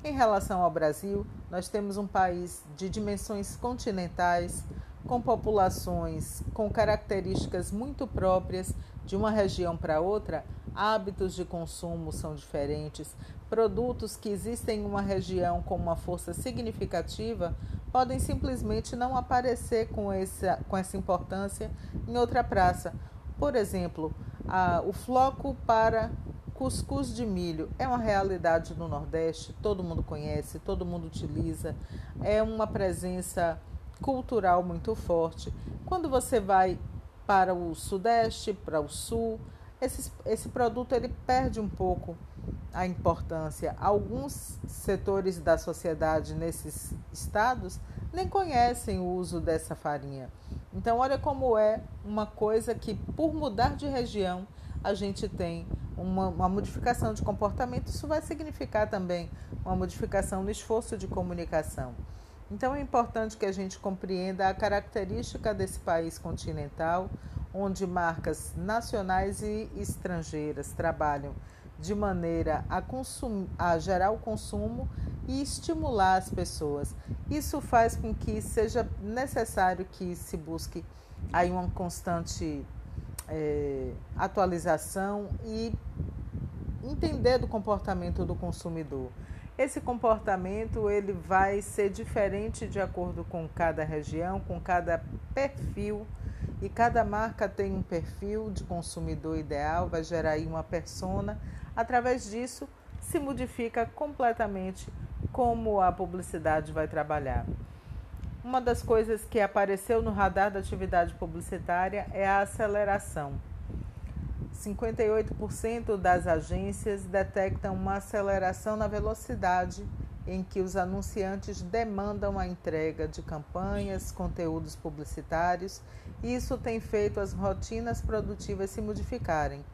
Em relação ao Brasil, nós temos um país de dimensões continentais, com populações com características muito próprias de uma região para outra, hábitos de consumo são diferentes, produtos que existem em uma região com uma força significativa podem simplesmente não aparecer com essa, com essa importância em outra praça. Por exemplo, a, o floco para cuscuz de milho é uma realidade no Nordeste, todo mundo conhece, todo mundo utiliza, é uma presença cultural muito forte. Quando você vai para o Sudeste, para o Sul, esse, esse produto ele perde um pouco a importância. Alguns setores da sociedade nesses estados nem conhecem o uso dessa farinha. Então, olha como é uma coisa que, por mudar de região, a gente tem uma, uma, modificação de comportamento. Isso vai significar também uma modificação no esforço de comunicação. Então, é importante que a gente compreenda a característica desse país continental, onde marcas nacionais e estrangeiras trabalham de maneira a, consum, a gerar o consumo e estimular as pessoas. Isso faz com que seja necessário que se busque aí uma constante é, atualização e entender do comportamento do consumidor. Esse comportamento ele vai ser diferente de acordo com cada região, com cada perfil e cada marca tem um perfil de consumidor ideal, vai gerar aí uma persona. Através disso, se modifica completamente como a publicidade vai trabalhar. Uma das coisas que apareceu no radar da atividade publicitária é a aceleração. 58% das agências detectam uma aceleração na velocidade em que os anunciantes demandam a entrega de campanhas, conteúdos publicitários, e isso tem feito as rotinas produtivas se modificarem.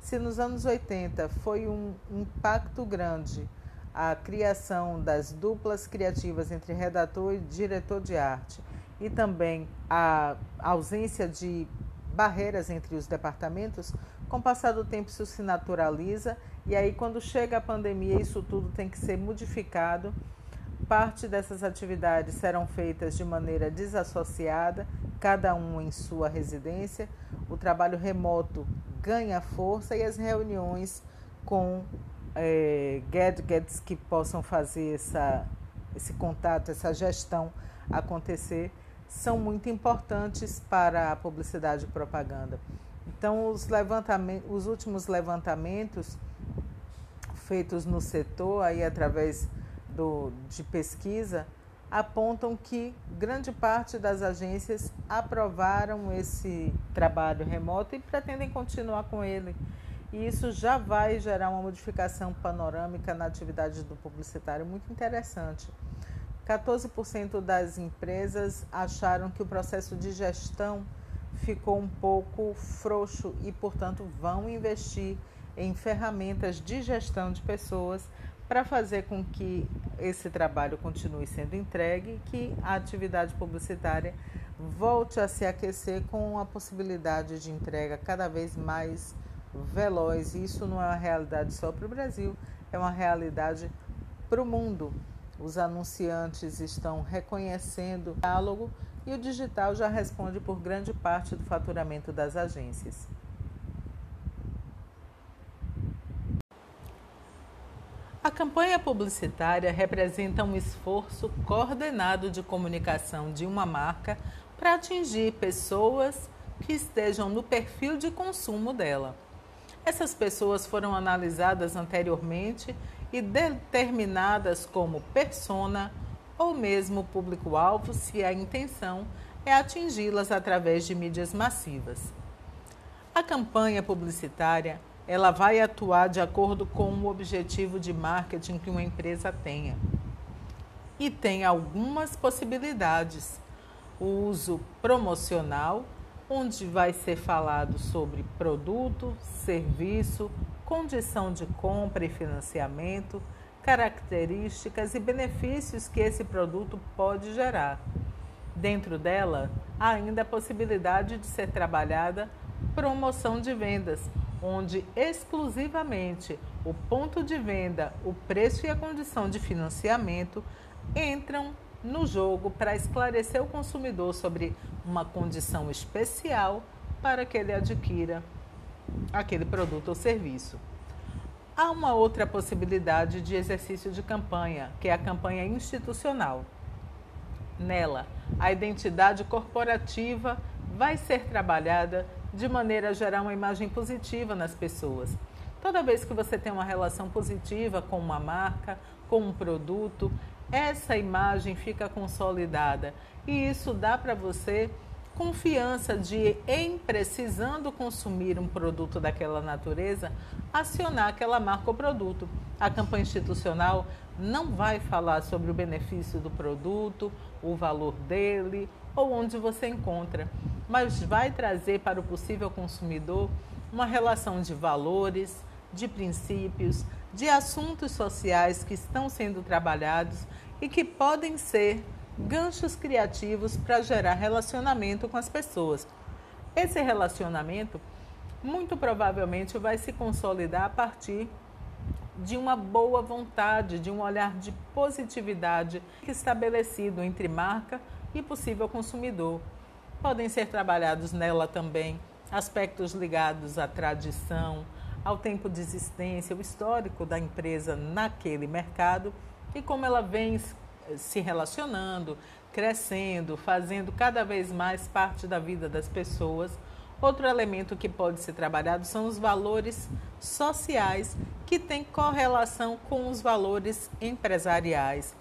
Se nos anos 80 foi um impacto grande a criação das duplas criativas entre redator e diretor de arte, e também a ausência de barreiras entre os departamentos, com o passar do tempo isso se naturaliza e aí quando chega a pandemia isso tudo tem que ser modificado. Parte dessas atividades serão feitas de maneira desassociada, cada um em sua residência. O trabalho remoto ganha força e as reuniões com é, gadgets que possam fazer essa, esse contato, essa gestão acontecer, são muito importantes para a publicidade e propaganda. Então, os, levantamentos, os últimos levantamentos feitos no setor, aí através do, de pesquisa, apontam que grande parte das agências aprovaram esse trabalho remoto e pretendem continuar com ele. E isso já vai gerar uma modificação panorâmica na atividade do publicitário muito interessante. 14% das empresas acharam que o processo de gestão ficou um pouco frouxo e, portanto, vão investir em ferramentas de gestão de pessoas para fazer com que esse trabalho continue sendo entregue e que a atividade publicitária volte a se aquecer com a possibilidade de entrega cada vez mais veloz. Isso não é uma realidade só para o Brasil, é uma realidade para o mundo. Os anunciantes estão reconhecendo o diálogo e o digital já responde por grande parte do faturamento das agências. A campanha publicitária representa um esforço coordenado de comunicação de uma marca para atingir pessoas que estejam no perfil de consumo dela. Essas pessoas foram analisadas anteriormente e determinadas como persona ou mesmo público-alvo se a intenção é atingi-las através de mídias massivas. A campanha publicitária ela vai atuar de acordo com o objetivo de marketing que uma empresa tenha. E tem algumas possibilidades. O uso promocional, onde vai ser falado sobre produto, serviço condição de compra e financiamento, características e benefícios que esse produto pode gerar. Dentro dela, há ainda a possibilidade de ser trabalhada promoção de vendas, onde exclusivamente o ponto de venda, o preço e a condição de financiamento entram no jogo para esclarecer o consumidor sobre uma condição especial para que ele adquira aquele produto ou serviço. Há uma outra possibilidade de exercício de campanha, que é a campanha institucional. Nela, a identidade corporativa vai ser trabalhada de maneira a gerar uma imagem positiva nas pessoas. Toda vez que você tem uma relação positiva com uma marca, com um produto, essa imagem fica consolidada e isso dá para você confiança de, em precisando consumir um produto daquela natureza, acionar aquela marca ou produto. A campanha institucional não vai falar sobre o benefício do produto, o valor dele ou onde você encontra, mas vai trazer para o possível consumidor uma relação de valores, de princípios, de assuntos sociais que estão sendo trabalhados e que podem ser ganchos criativos para gerar relacionamento com as pessoas. Esse relacionamento muito provavelmente vai se consolidar a partir de uma boa vontade, de um olhar de positividade estabelecido entre marca e possível consumidor. Podem ser trabalhados nela também aspectos ligados à tradição, ao tempo de existência, o histórico da empresa naquele mercado e como ela vem se relacionando, crescendo, fazendo cada vez mais parte da vida das pessoas. Outro elemento que pode ser trabalhado são os valores sociais que têm correlação com os valores empresariais.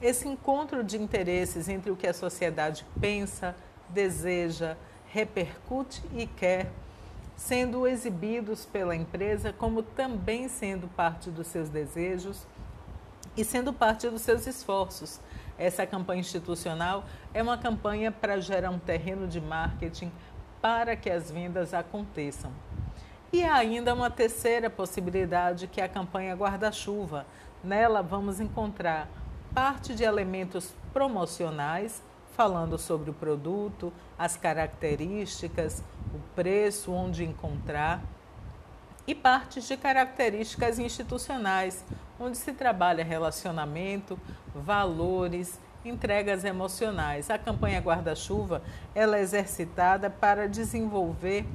Esse encontro de interesses entre o que a sociedade pensa, deseja, repercute e quer, sendo exibidos pela empresa como também sendo parte dos seus desejos e sendo parte dos seus esforços. Essa campanha institucional é uma campanha para gerar um terreno de marketing para que as vendas aconteçam. E há ainda uma terceira possibilidade que é a campanha guarda-chuva. Nela vamos encontrar parte de elementos promocionais, falando sobre o produto, as características, o preço, onde encontrar, e partes de características institucionais, onde se trabalha relacionamento, valores, entregas emocionais. A campanha Guarda-Chuva é exercitada para desenvolver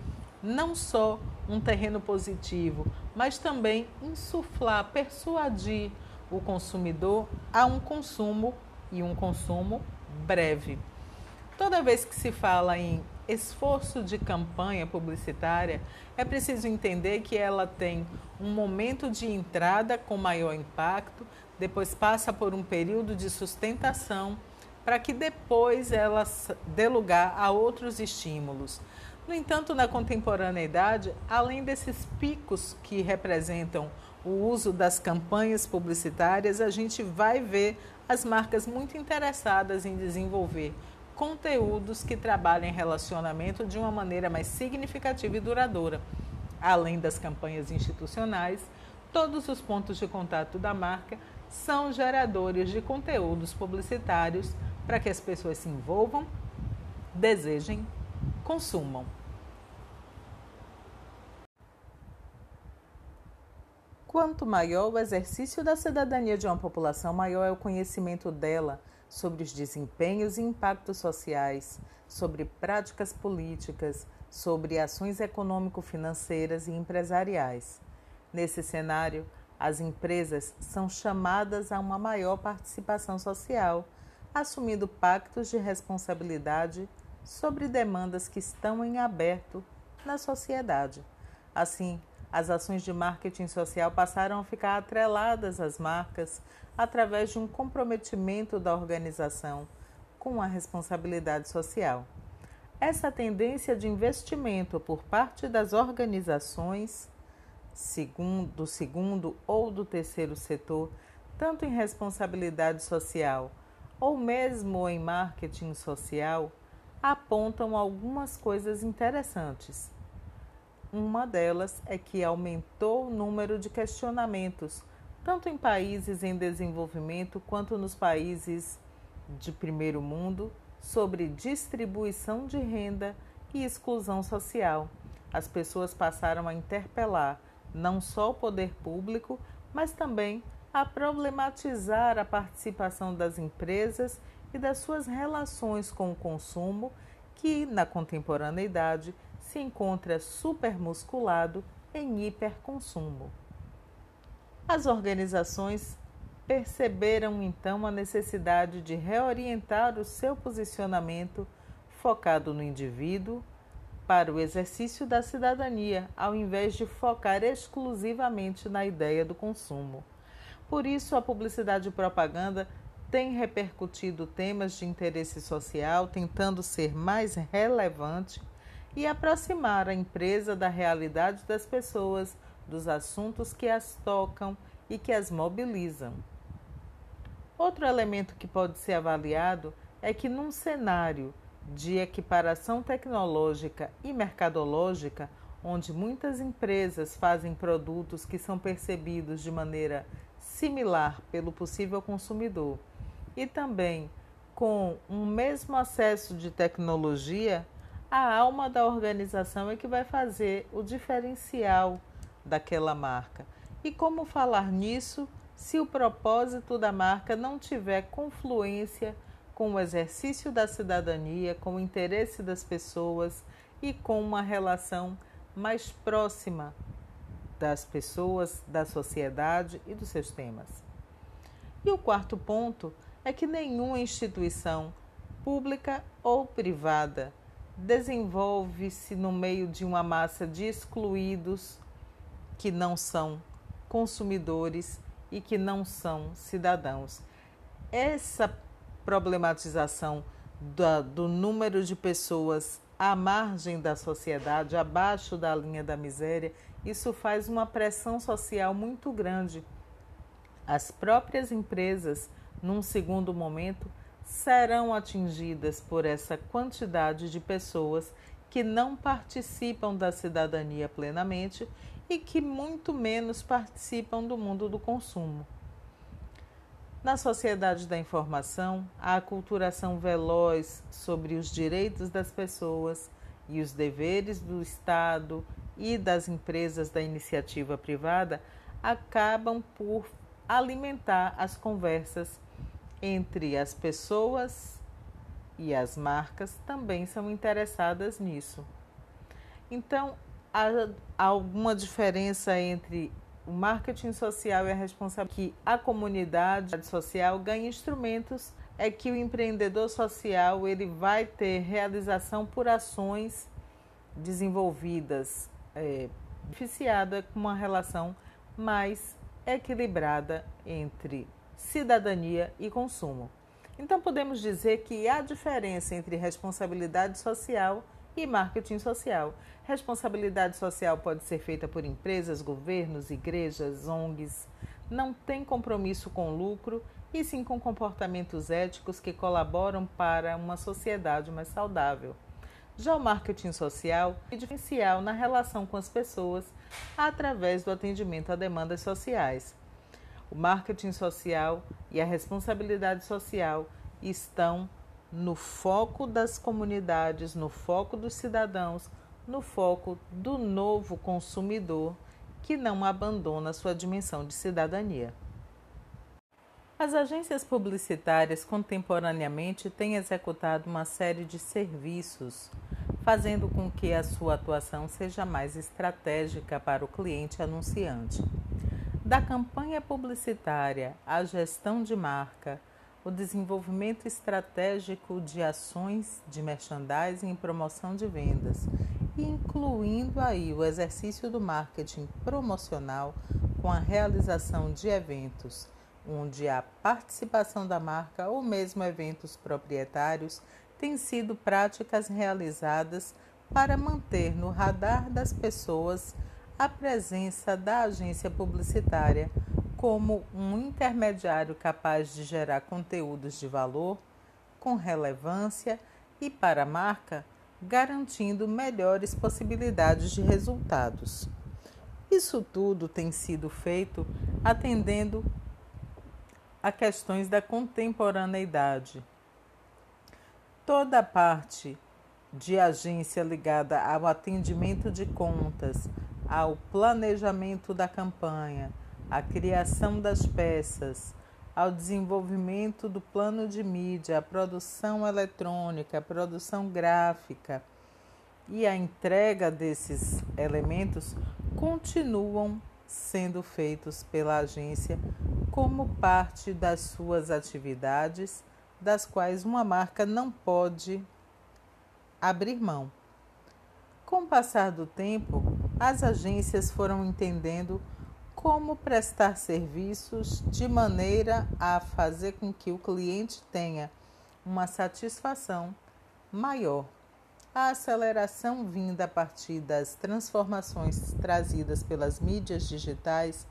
não só um terreno positivo, mas também insuflar, persuadir o consumidor a um consumo e um consumo breve. Toda vez que se fala em esforço de campanha publicitária, é preciso entender que ela tem um momento de entrada com maior impacto, depois passa por um período de sustentação, para que depois ela dê lugar a outros estímulos. No entanto, na contemporaneidade, além desses picos que representam o uso das campanhas publicitárias, a gente vai ver as marcas muito interessadas em desenvolver conteúdos que trabalhem relacionamento de uma maneira mais significativa e duradoura. Além das campanhas institucionais, todos os pontos de contato da marca são geradores de conteúdos publicitários para que as pessoas se envolvam, desejem, consumam. Quanto maior o exercício da cidadania de uma população, maior é o conhecimento dela sobre os desempenhos e impactos sociais, sobre práticas políticas, sobre ações econômico-financeiras e empresariais. Nesse cenário, as empresas são chamadas a uma maior participação social, assumindo pactos de responsabilidade sobre demandas que estão em aberto na sociedade. Assim, as ações de marketing social passaram a ficar atreladas às marcas através de um comprometimento da organização com a responsabilidade social. Essa tendência de investimento por parte das organizações segundo, do segundo ou do terceiro setor, tanto em responsabilidade social ou mesmo em marketing social, apontam algumas coisas interessantes. Uma delas é que aumentou o número de questionamentos, tanto em países em desenvolvimento quanto nos países de primeiro mundo, sobre distribuição de renda e exclusão social. As pessoas passaram a interpelar não só o poder público, mas também a problematizar a participação das empresas e das suas relações com o consumo, que na contemporaneidade se encontra supermusculado em hiperconsumo. As organizações perceberam então a necessidade de reorientar o seu posicionamento focado no indivíduo para o exercício da cidadania, ao invés de focar exclusivamente na ideia do consumo. Por isso, a publicidade e propaganda tem repercutido temas de interesse social, tentando ser mais relevante e aproximar a empresa da realidade das pessoas, dos assuntos que as tocam e que as mobilizam. Outro elemento que pode ser avaliado é que, num cenário de equiparação tecnológica e mercadológica, onde muitas empresas fazem produtos que são percebidos de maneira similar pelo possível consumidor e também com um mesmo acesso de tecnologia, a alma da organização é que vai fazer o diferencial daquela marca. E como falar nisso se o propósito da marca não tiver confluência com o exercício da cidadania, com o interesse das pessoas e com uma relação mais próxima das pessoas, da sociedade e dos seus temas. E o quarto ponto é que nenhuma instituição, pública ou privada, desenvolve-se no meio de uma massa de excluídos que não são consumidores e que não são cidadãos. Essa problematização do, do número de pessoas à margem da sociedade, abaixo da linha da miséria, isso faz uma pressão social muito grande. As próprias empresas, num segundo momento, serão atingidas por essa quantidade de pessoas que não participam da cidadania plenamente e que muito menos participam do mundo do consumo. Na sociedade da informação, a aculturação veloz sobre os direitos das pessoas e os deveres do Estado e das empresas da iniciativa privada acabam por alimentar as conversas entre as pessoas e as marcas também são interessadas nisso. Então, há alguma diferença entre o marketing social e a responsabilidade que a comunidade social ganha instrumentos é que o empreendedor social ele vai ter realização por ações desenvolvidas é, beneficiada com uma relação mais equilibrada entre cidadania e consumo. Então podemos dizer que há diferença entre responsabilidade social e marketing social. Responsabilidade social pode ser feita por empresas, governos, igrejas, ONGs. Não tem compromisso com lucro e sim com comportamentos éticos que colaboram para uma sociedade mais saudável. Já o marketing social é diferencial na relação com as pessoas através do atendimento a demandas sociais. O marketing social e a responsabilidade social estão no foco das comunidades, no foco dos cidadãos, no foco do novo consumidor que não abandona sua dimensão de cidadania. As agências publicitárias contemporaneamente têm executado uma série de serviços, fazendo com que a sua atuação seja mais estratégica para o cliente anunciante. Da campanha publicitária à gestão de marca, o desenvolvimento estratégico de ações de merchandising e promoção de vendas, incluindo aí o exercício do marketing promocional com a realização de eventos, onde a participação da marca ou mesmo eventos proprietários têm sido práticas realizadas para manter no radar das pessoas a presença da agência publicitária como um intermediário capaz de gerar conteúdos de valor, com relevância e para a marca, garantindo melhores possibilidades de resultados. Isso tudo tem sido feito atendendo a questões da contemporaneidade. Toda a parte de agência ligada ao atendimento de contas, ao planejamento da campanha, à criação das peças, ao desenvolvimento do plano de mídia, à produção eletrônica, à produção gráfica e a entrega desses elementos continuam sendo feitos pela agência como parte das suas atividades, das quais uma marca não pode abrir mão. Com o passar do tempo, as agências foram entendendo como prestar serviços de maneira a fazer com que o cliente tenha uma satisfação maior. A aceleração vinda a partir das transformações trazidas pelas mídias digitais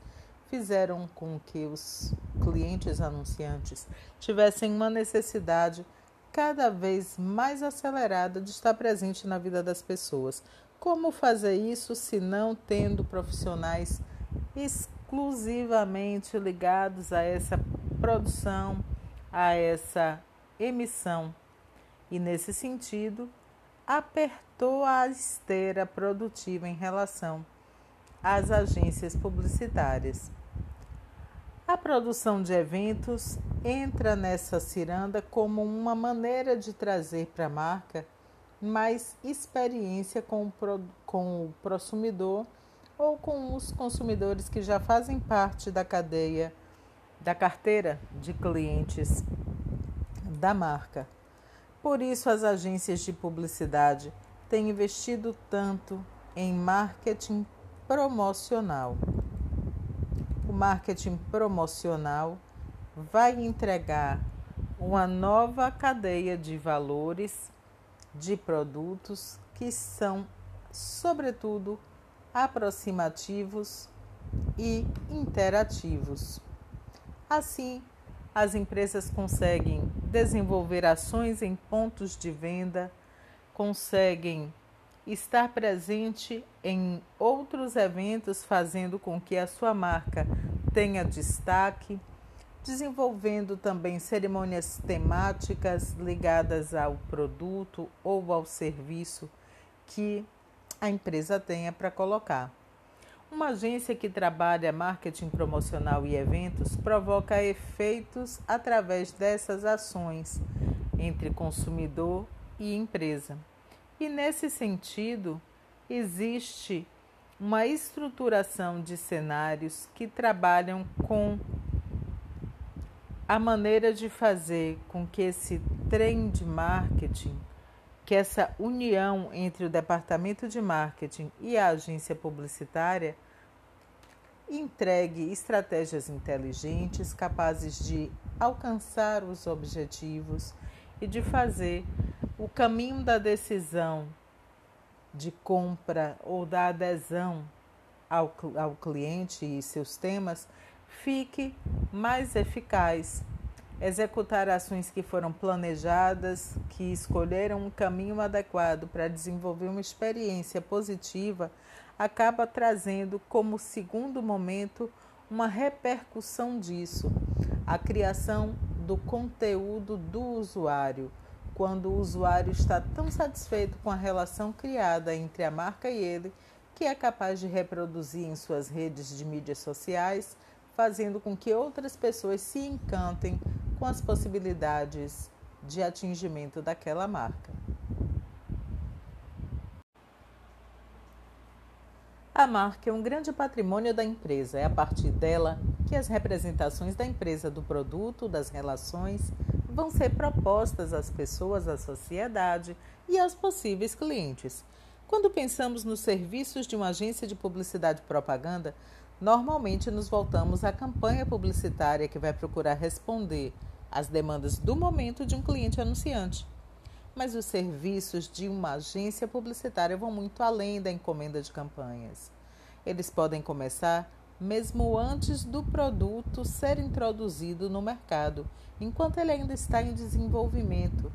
fizeram com que os clientes anunciantes tivessem uma necessidade cada vez mais acelerada de estar presente na vida das pessoas. Como fazer isso se não tendo profissionais exclusivamente ligados a essa produção, a essa emissão? E nesse sentido, apertou a esteira produtiva em relação às agências publicitárias. A produção de eventos entra nessa ciranda como uma maneira de trazer para a marca mais experiência com o, com o consumidor ou com os consumidores que já fazem parte da cadeia, da carteira de clientes da marca. Por isso, as agências de publicidade têm investido tanto em marketing promocional o marketing promocional vai entregar uma nova cadeia de valores de produtos que são, sobretudo, aproximativos e interativos. Assim, as empresas conseguem desenvolver ações em pontos de venda, conseguem estar presente em outros eventos, fazendo com que a sua marca tenha destaque, desenvolvendo também cerimônias temáticas ligadas ao produto ou ao serviço que a empresa tenha para colocar. Uma agência que trabalha marketing promocional e eventos provoca efeitos através dessas ações entre consumidor e empresa. E nesse sentido, existe uma estruturação de cenários que trabalham com a maneira de fazer com que esse trem de marketing, que essa união entre o departamento de marketing e a agência publicitária entregue estratégias inteligentes capazes de alcançar os objetivos e de fazer o caminho da decisão de compra ou da adesão ao, ao cliente e seus temas fique mais eficaz. Executar ações que foram planejadas, que escolheram um caminho adequado para desenvolver uma experiência positiva, acaba trazendo como segundo momento uma repercussão disso, a criação do conteúdo do usuário quando o usuário está tão satisfeito com a relação criada entre a marca e ele que é capaz de reproduzir em suas redes de mídias sociais, fazendo com que outras pessoas se encantem com as possibilidades de atingimento daquela marca. A marca é um grande patrimônio da empresa. É a partir dela que as representações da empresa do produto, das relações, vão ser propostas às pessoas, à sociedade e aos possíveis clientes. Quando pensamos nos serviços de uma agência de publicidade e propaganda, normalmente nos voltamos à campanha publicitária que vai procurar responder às demandas do momento de um cliente anunciante. Mas os serviços de uma agência publicitária vão muito além da encomenda de campanhas. Eles podem começar mesmo antes do produto ser introduzido no mercado, enquanto ele ainda está em desenvolvimento,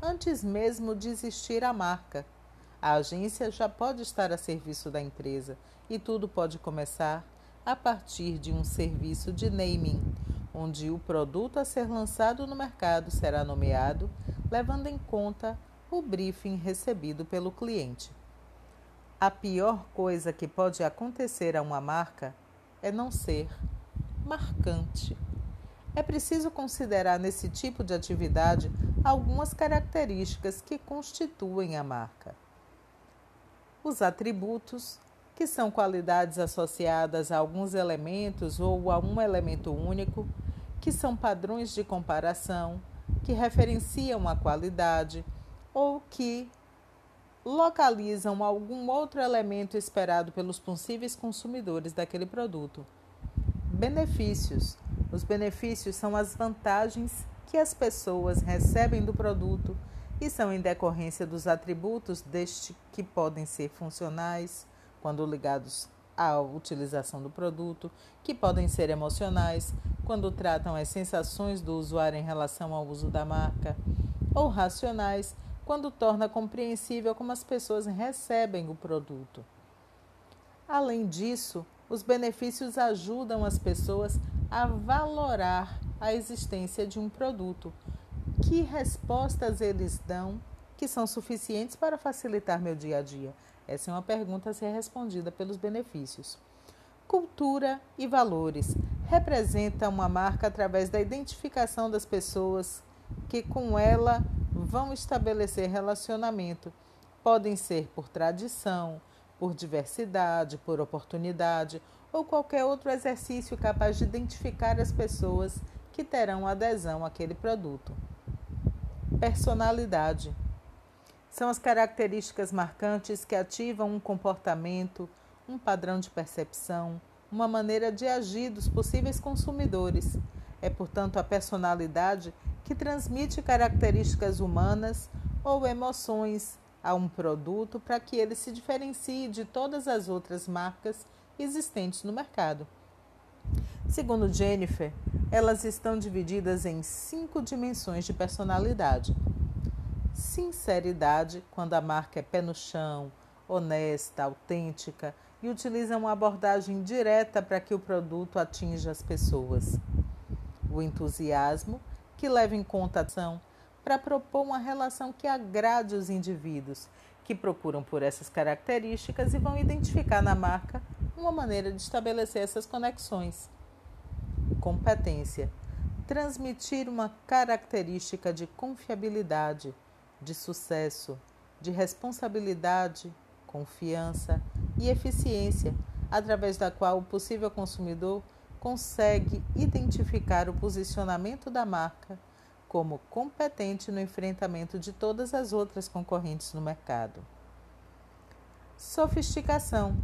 antes mesmo de existir a marca. A agência já pode estar a serviço da empresa e tudo pode começar a partir de um serviço de naming, onde o produto a ser lançado no mercado será nomeado, levando em conta o briefing recebido pelo cliente. A pior coisa que pode acontecer a uma marca é não ser marcante. É preciso considerar nesse tipo de atividade algumas características que constituem a marca. Os atributos, que são qualidades associadas a alguns elementos ou a um elemento único, que são padrões de comparação, que referenciam a qualidade ou que localizam algum outro elemento esperado pelos possíveis consumidores daquele produto. Benefícios os benefícios são as vantagens que as pessoas recebem do produto e são em decorrência dos atributos deste que podem ser funcionais, quando ligados à utilização do produto, que podem ser emocionais, quando tratam as sensações do usuário em relação ao uso da marca, ou racionais, quando torna compreensível como as pessoas recebem o produto. Além disso, os benefícios ajudam as pessoas a valorar a existência de um produto. Que respostas eles dão que são suficientes para facilitar meu dia a dia? Essa é uma pergunta a ser respondida pelos benefícios. Cultura e valores representa uma marca através da identificação das pessoas que com ela vão estabelecer relacionamento. Podem ser por tradição, por diversidade, por oportunidade ou qualquer outro exercício capaz de identificar as pessoas que terão adesão àquele produto. Personalidade são as características marcantes que ativam um comportamento, um padrão de percepção, uma maneira de agir dos possíveis consumidores. É, portanto, a personalidade que transmite características humanas ou emoções a um produto para que ele se diferencie de todas as outras marcas existentes no mercado. Segundo Jennifer, elas estão divididas em cinco dimensões de personalidade. Sinceridade, quando a marca é pé no chão, honesta, autêntica e utiliza uma abordagem direta para que o produto atinja as pessoas. O entusiasmo, que leva em conta a ação para propor uma relação que agrade os indivíduos, que procuram por essas características e vão identificar na marca uma maneira de estabelecer essas conexões. Competência. Transmitir uma característica de confiabilidade, de sucesso, de responsabilidade, confiança e eficiência, através da qual o possível consumidor consegue identificar o posicionamento da marca como competente no enfrentamento de todas as outras concorrentes no mercado. Sofisticação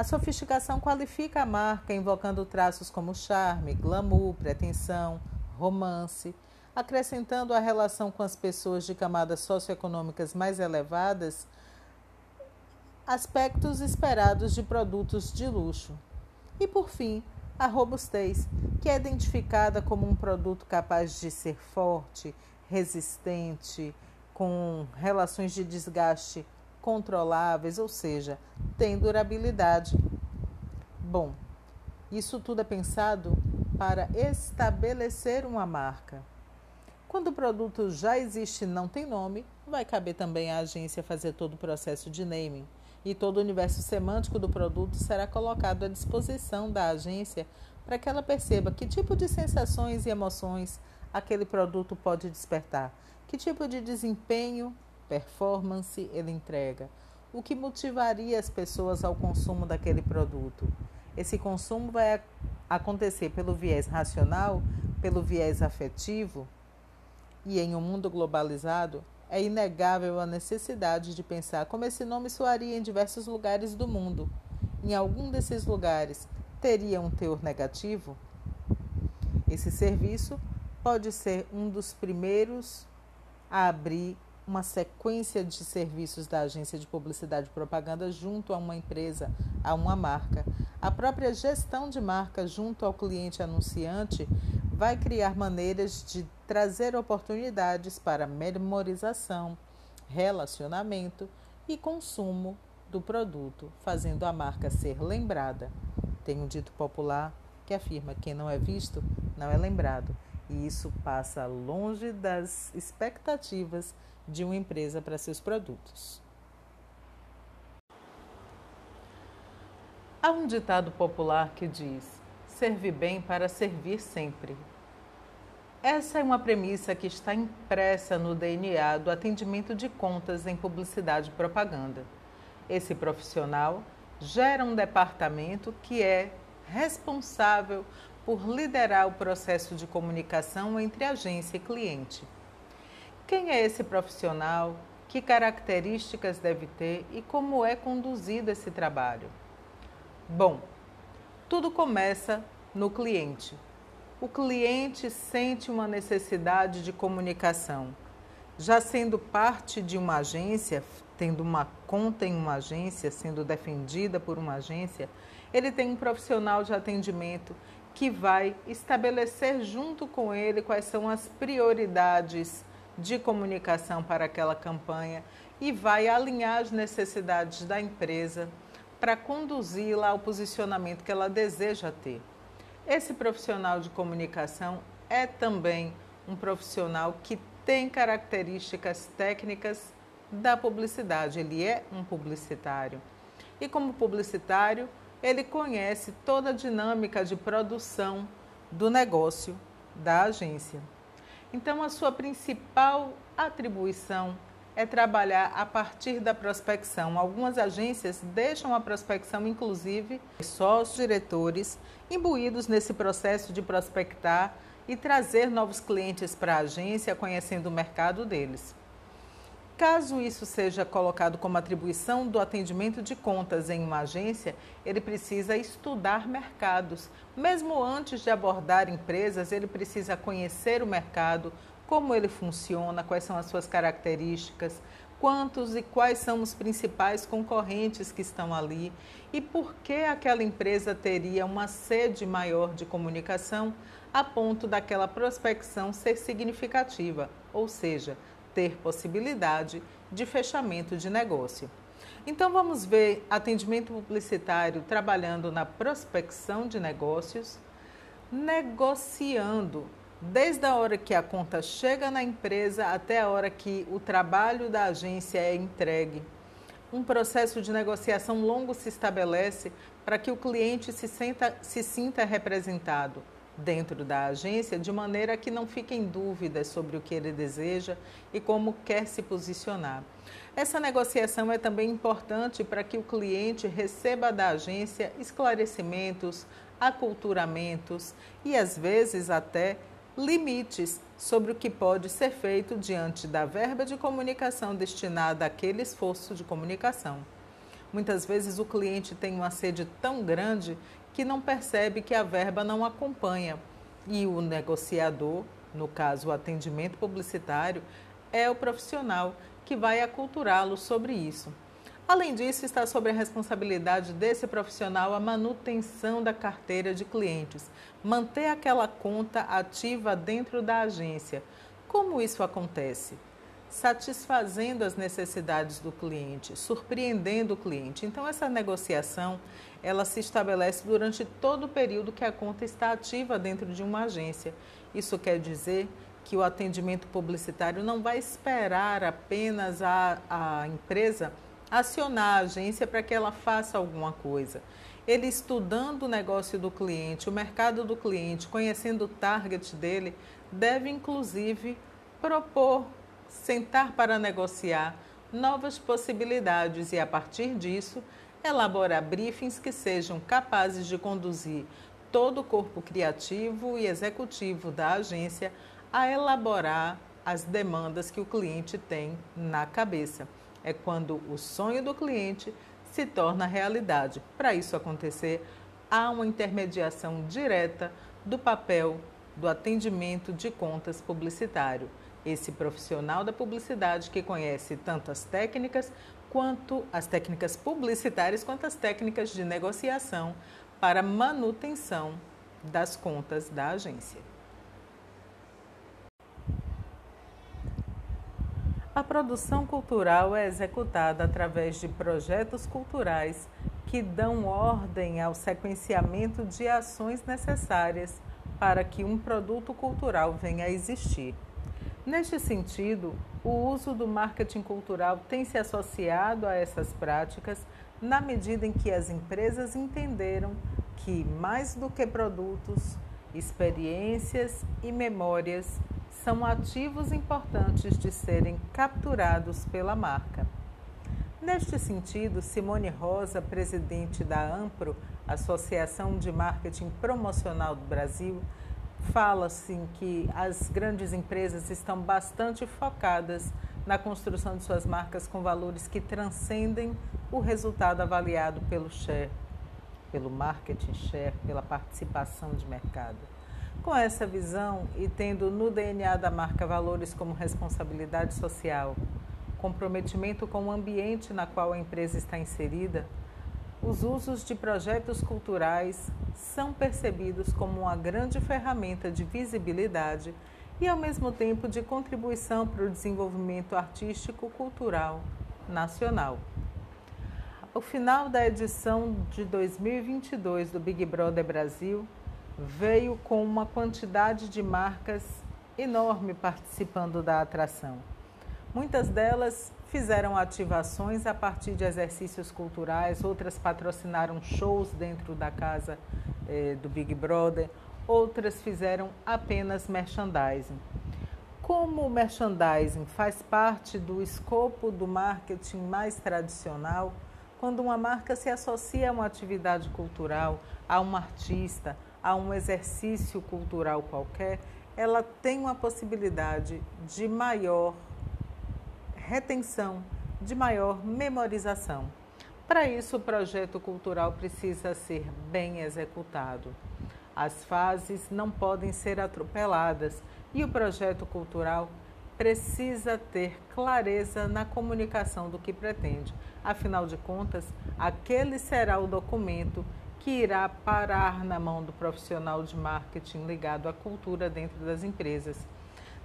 a sofisticação qualifica a marca, invocando traços como charme, glamour, pretensão, romance, acrescentando a relação com as pessoas de camadas socioeconômicas mais elevadas aspectos esperados de produtos de luxo. E por fim, a robustez, que é identificada como um produto capaz de ser forte, resistente, com relações de desgaste controláveis, ou seja, tem durabilidade. Bom, isso tudo é pensado para estabelecer uma marca. Quando o produto já existe e não tem nome, vai caber também à agência fazer todo o processo de naming e todo o universo semântico do produto será colocado à disposição da agência para que ela perceba que tipo de sensações e emoções aquele produto pode despertar, que tipo de desempenho performance ele entrega? O que motivaria as pessoas ao consumo daquele produto? Esse consumo vai acontecer pelo viés racional, pelo viés afetivo? E em um mundo globalizado, é inegável a necessidade de pensar como esse nome soaria em diversos lugares do mundo. Em algum desses lugares, teria um teor negativo? Esse serviço pode ser um dos primeiros a abrir uma sequência de serviços da agência de publicidade e propaganda junto a uma empresa, a uma marca. A própria gestão de marca junto ao cliente anunciante vai criar maneiras de trazer oportunidades para memorização, relacionamento e consumo do produto, fazendo a marca ser lembrada. Tem um dito popular que afirma: quem não é visto não é lembrado. E isso passa longe das expectativas de uma empresa para seus produtos. Há um ditado popular que diz: serve bem para servir sempre. Essa é uma premissa que está impressa no DNA do atendimento de contas em publicidade e propaganda. Esse profissional gera um departamento que é responsável por liderar o processo de comunicação entre agência e cliente. Quem é esse profissional? Que características deve ter e como é conduzido esse trabalho? Bom, tudo começa no cliente. O cliente sente uma necessidade de comunicação. Já sendo parte de uma agência, tendo uma conta em uma agência, sendo defendida por uma agência, ele tem um profissional de atendimento que vai estabelecer junto com ele quais são as prioridades de comunicação para aquela campanha e vai alinhar as necessidades da empresa para conduzi-la ao posicionamento que ela deseja ter. Esse profissional de comunicação é também um profissional que tem características técnicas da publicidade, ele é um publicitário. E como publicitário, ele conhece toda a dinâmica de produção do negócio da agência. Então, a sua principal atribuição é trabalhar a partir da prospecção. Algumas agências deixam a prospecção, inclusive, só os diretores imbuídos nesse processo de prospectar e trazer novos clientes para a agência, conhecendo o mercado deles. Caso isso seja colocado como atribuição do atendimento de contas em uma agência, ele precisa estudar mercados. Mesmo antes de abordar empresas, ele precisa conhecer o mercado, como ele funciona, quais são as suas características, quantos e quais são os principais concorrentes que estão ali e por que aquela empresa teria uma sede maior de comunicação a ponto daquela prospecção ser significativa, ou seja, ter possibilidade de fechamento de negócio. Então vamos ver atendimento publicitário trabalhando na prospecção de negócios, negociando desde a hora que a conta chega na empresa até a hora que o trabalho da agência é entregue. Um processo de negociação longo se estabelece para que o cliente se, senta, se sinta representado dentro da agência de maneira que não fiquem dúvidas sobre o que ele deseja e como quer se posicionar. Essa negociação é também importante para que o cliente receba da agência esclarecimentos, aculturamentos e às vezes até limites sobre o que pode ser feito diante da verba de comunicação destinada àquele esforço de comunicação. Muitas vezes o cliente tem uma sede tão grande que não percebe que a verba não acompanha e o negociador, no caso o atendimento publicitário, é o profissional que vai aculturá-lo sobre isso. Além disso, está sob a responsabilidade desse profissional a manutenção da carteira de clientes, manter aquela conta ativa dentro da agência. Como isso acontece? Satisfazendo as necessidades do cliente, surpreendendo o cliente. Então, essa negociação ela se estabelece durante todo o período que a conta está ativa dentro de uma agência. Isso quer dizer que o atendimento publicitário não vai esperar apenas a, a empresa acionar a agência para que ela faça alguma coisa. Ele estudando o negócio do cliente, o mercado do cliente, conhecendo o target dele, deve inclusive propor, sentar para negociar novas possibilidades e a partir disso elaborar briefings que sejam capazes de conduzir todo o corpo criativo e executivo da agência a elaborar as demandas que o cliente tem na cabeça é quando o sonho do cliente se torna realidade. Para isso acontecer, há uma intermediação direta do papel do atendimento de contas publicitário. Esse profissional da publicidade que conhece tanto as técnicas quanto as técnicas publicitárias quanto as técnicas de negociação para manutenção das contas da agência. A produção cultural é executada através de projetos culturais que dão ordem ao sequenciamento de ações necessárias para que um produto cultural venha a existir. Neste sentido, o uso do marketing cultural tem se associado a essas práticas na medida em que as empresas entenderam que, mais do que produtos, experiências e memórias são ativos importantes de serem capturados pela marca. Neste sentido, Simone Rosa, presidente da AMPRO, Associação de Marketing Promocional do Brasil, fala assim que as grandes empresas estão bastante focadas na construção de suas marcas com valores que transcendem o resultado avaliado pelo share, pelo marketing share, pela participação de mercado. Com essa visão e tendo no DNA da marca valores como responsabilidade social, comprometimento com o ambiente na qual a empresa está inserida, os usos de projetos culturais são percebidos como uma grande ferramenta de visibilidade e, ao mesmo tempo, de contribuição para o desenvolvimento artístico-cultural nacional. O final da edição de 2022 do Big Brother Brasil veio com uma quantidade de marcas enorme participando da atração. Muitas delas fizeram ativações a partir de exercícios culturais, outras patrocinaram shows dentro da casa eh, do Big Brother, outras fizeram apenas merchandising. Como o merchandising faz parte do escopo do marketing mais tradicional, quando uma marca se associa a uma atividade cultural, a um artista, a um exercício cultural qualquer, ela tem uma possibilidade de maior retenção, de maior memorização. Para isso, o projeto cultural precisa ser bem executado. As fases não podem ser atropeladas e o projeto cultural precisa ter clareza na comunicação do que pretende. Afinal de contas, aquele será o documento que irá parar na mão do profissional de marketing ligado à cultura dentro das empresas.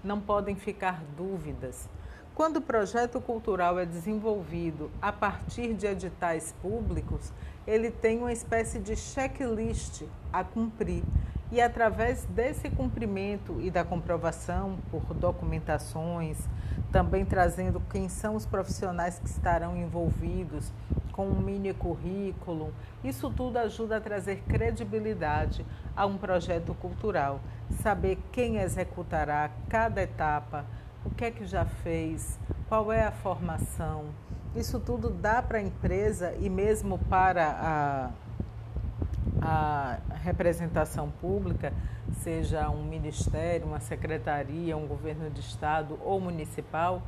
Não podem ficar dúvidas. Quando o projeto cultural é desenvolvido a partir de editais públicos, ele tem uma espécie de checklist a cumprir. E através desse cumprimento e da comprovação por documentações, também trazendo quem são os profissionais que estarão envolvidos, com um mini currículo. Isso tudo ajuda a trazer credibilidade a um projeto cultural. Saber quem executará cada etapa, o que é que já fez, qual é a formação. Isso tudo dá para a empresa e mesmo para a, a representação pública, seja um ministério, uma secretaria, um governo de estado ou municipal,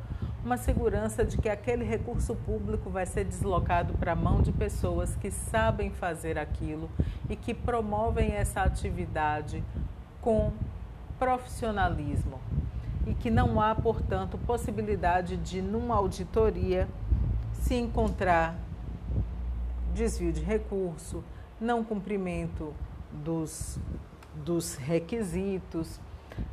uma segurança de que aquele recurso público vai ser deslocado para a mão de pessoas que sabem fazer aquilo e que promovem essa atividade com profissionalismo e que não há, portanto, possibilidade de, numa auditoria, se encontrar desvio de recurso, não cumprimento dos, dos requisitos.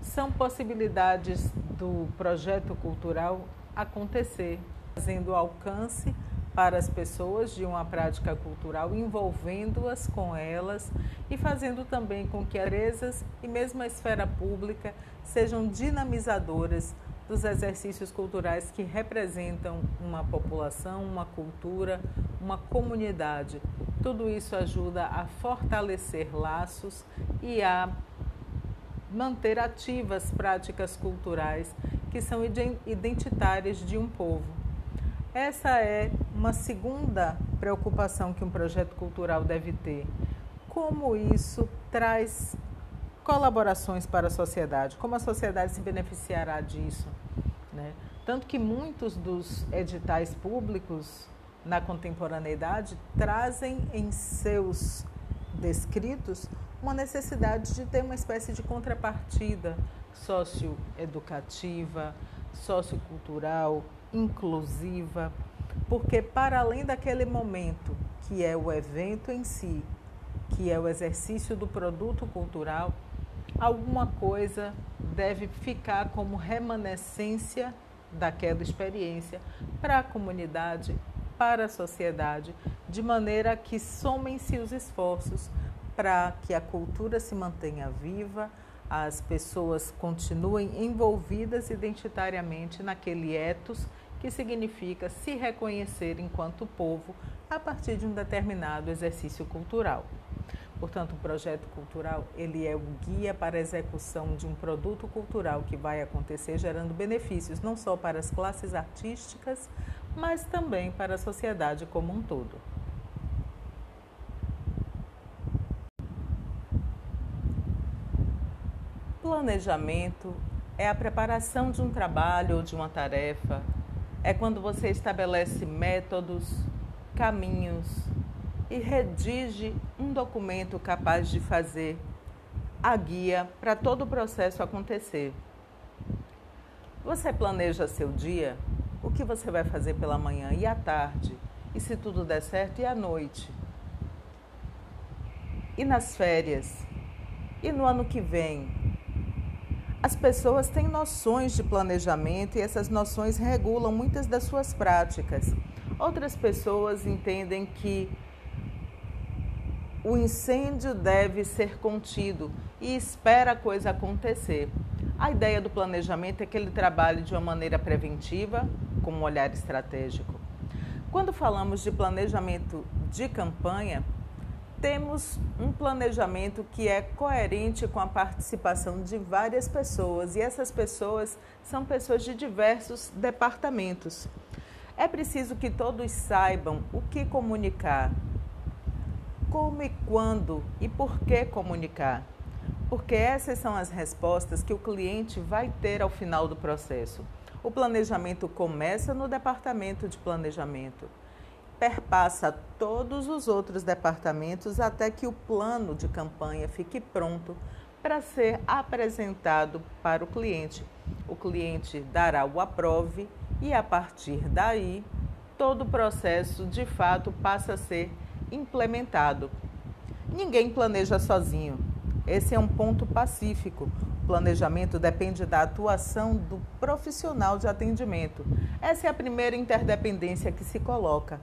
São possibilidades do projeto cultural acontecer, fazendo alcance para as pessoas de uma prática cultural, envolvendo-as com elas e fazendo também com que empresas e mesmo a esfera pública sejam dinamizadoras dos exercícios culturais que representam uma população, uma cultura, uma comunidade. Tudo isso ajuda a fortalecer laços e a manter ativas práticas culturais que são identitárias de um povo. Essa é uma segunda preocupação que um projeto cultural deve ter. Como isso traz colaborações para a sociedade, como a sociedade se beneficiará disso. Né? Tanto que muitos dos editais públicos na contemporaneidade trazem em seus descritos uma necessidade de ter uma espécie de contrapartida socioeducativa, sociocultural, inclusiva, porque para além daquele momento que é o evento em si, que é o exercício do produto cultural, alguma coisa deve ficar como remanescência daquela experiência para a comunidade, para a sociedade, de maneira que somem-se os esforços para que a cultura se mantenha viva, as pessoas continuem envolvidas identitariamente naquele ethos que significa se reconhecer enquanto povo a partir de um determinado exercício cultural. Portanto, o projeto cultural ele é o guia para a execução de um produto cultural que vai acontecer gerando benefícios não só para as classes artísticas, mas também para a sociedade como um todo. Planejamento é a preparação de um trabalho ou de uma tarefa, é quando você estabelece métodos, caminhos e redige um documento capaz de fazer a guia para todo o processo acontecer. Você planeja seu dia, o que você vai fazer pela manhã e à tarde, e se tudo der certo, e à noite. E nas férias, e no ano que vem. As pessoas têm noções de planejamento e essas noções regulam muitas das suas práticas. Outras pessoas entendem que o incêndio deve ser contido e espera a coisa acontecer. A ideia do planejamento é que ele trabalhe de uma maneira preventiva, com um olhar estratégico. Quando falamos de planejamento de campanha, temos um planejamento que é coerente com a participação de várias pessoas e essas pessoas são pessoas de diversos departamentos. É preciso que todos saibam o que comunicar, como e quando e por que comunicar? Porque essas são as respostas que o cliente vai ter ao final do processo. O planejamento começa no departamento de planejamento, perpassa todos os outros departamentos até que o plano de campanha fique pronto para ser apresentado para o cliente. O cliente dará o aprove e a partir daí todo o processo de fato passa a ser implementado. Ninguém planeja sozinho. Esse é um ponto pacífico. O planejamento depende da atuação do profissional de atendimento. Essa é a primeira interdependência que se coloca.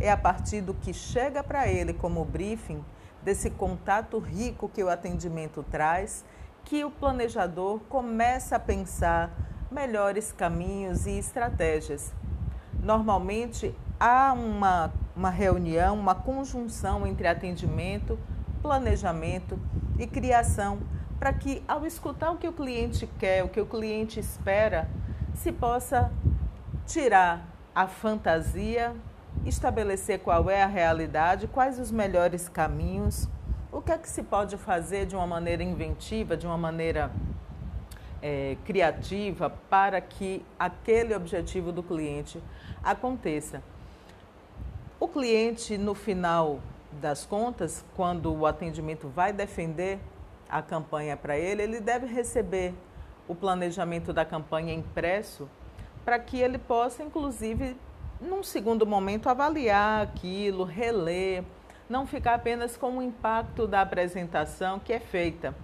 É a partir do que chega para ele como briefing, desse contato rico que o atendimento traz, que o planejador começa a pensar melhores caminhos e estratégias. Normalmente há uma uma reunião, uma conjunção entre atendimento, planejamento e criação, para que ao escutar o que o cliente quer, o que o cliente espera, se possa tirar a fantasia, estabelecer qual é a realidade, quais os melhores caminhos, o que é que se pode fazer de uma maneira inventiva, de uma maneira é, criativa para que aquele objetivo do cliente aconteça. O cliente, no final das contas, quando o atendimento vai defender a campanha para ele, ele deve receber o planejamento da campanha impresso para que ele possa, inclusive, num segundo momento, avaliar aquilo, reler, não ficar apenas com o impacto da apresentação que é feita.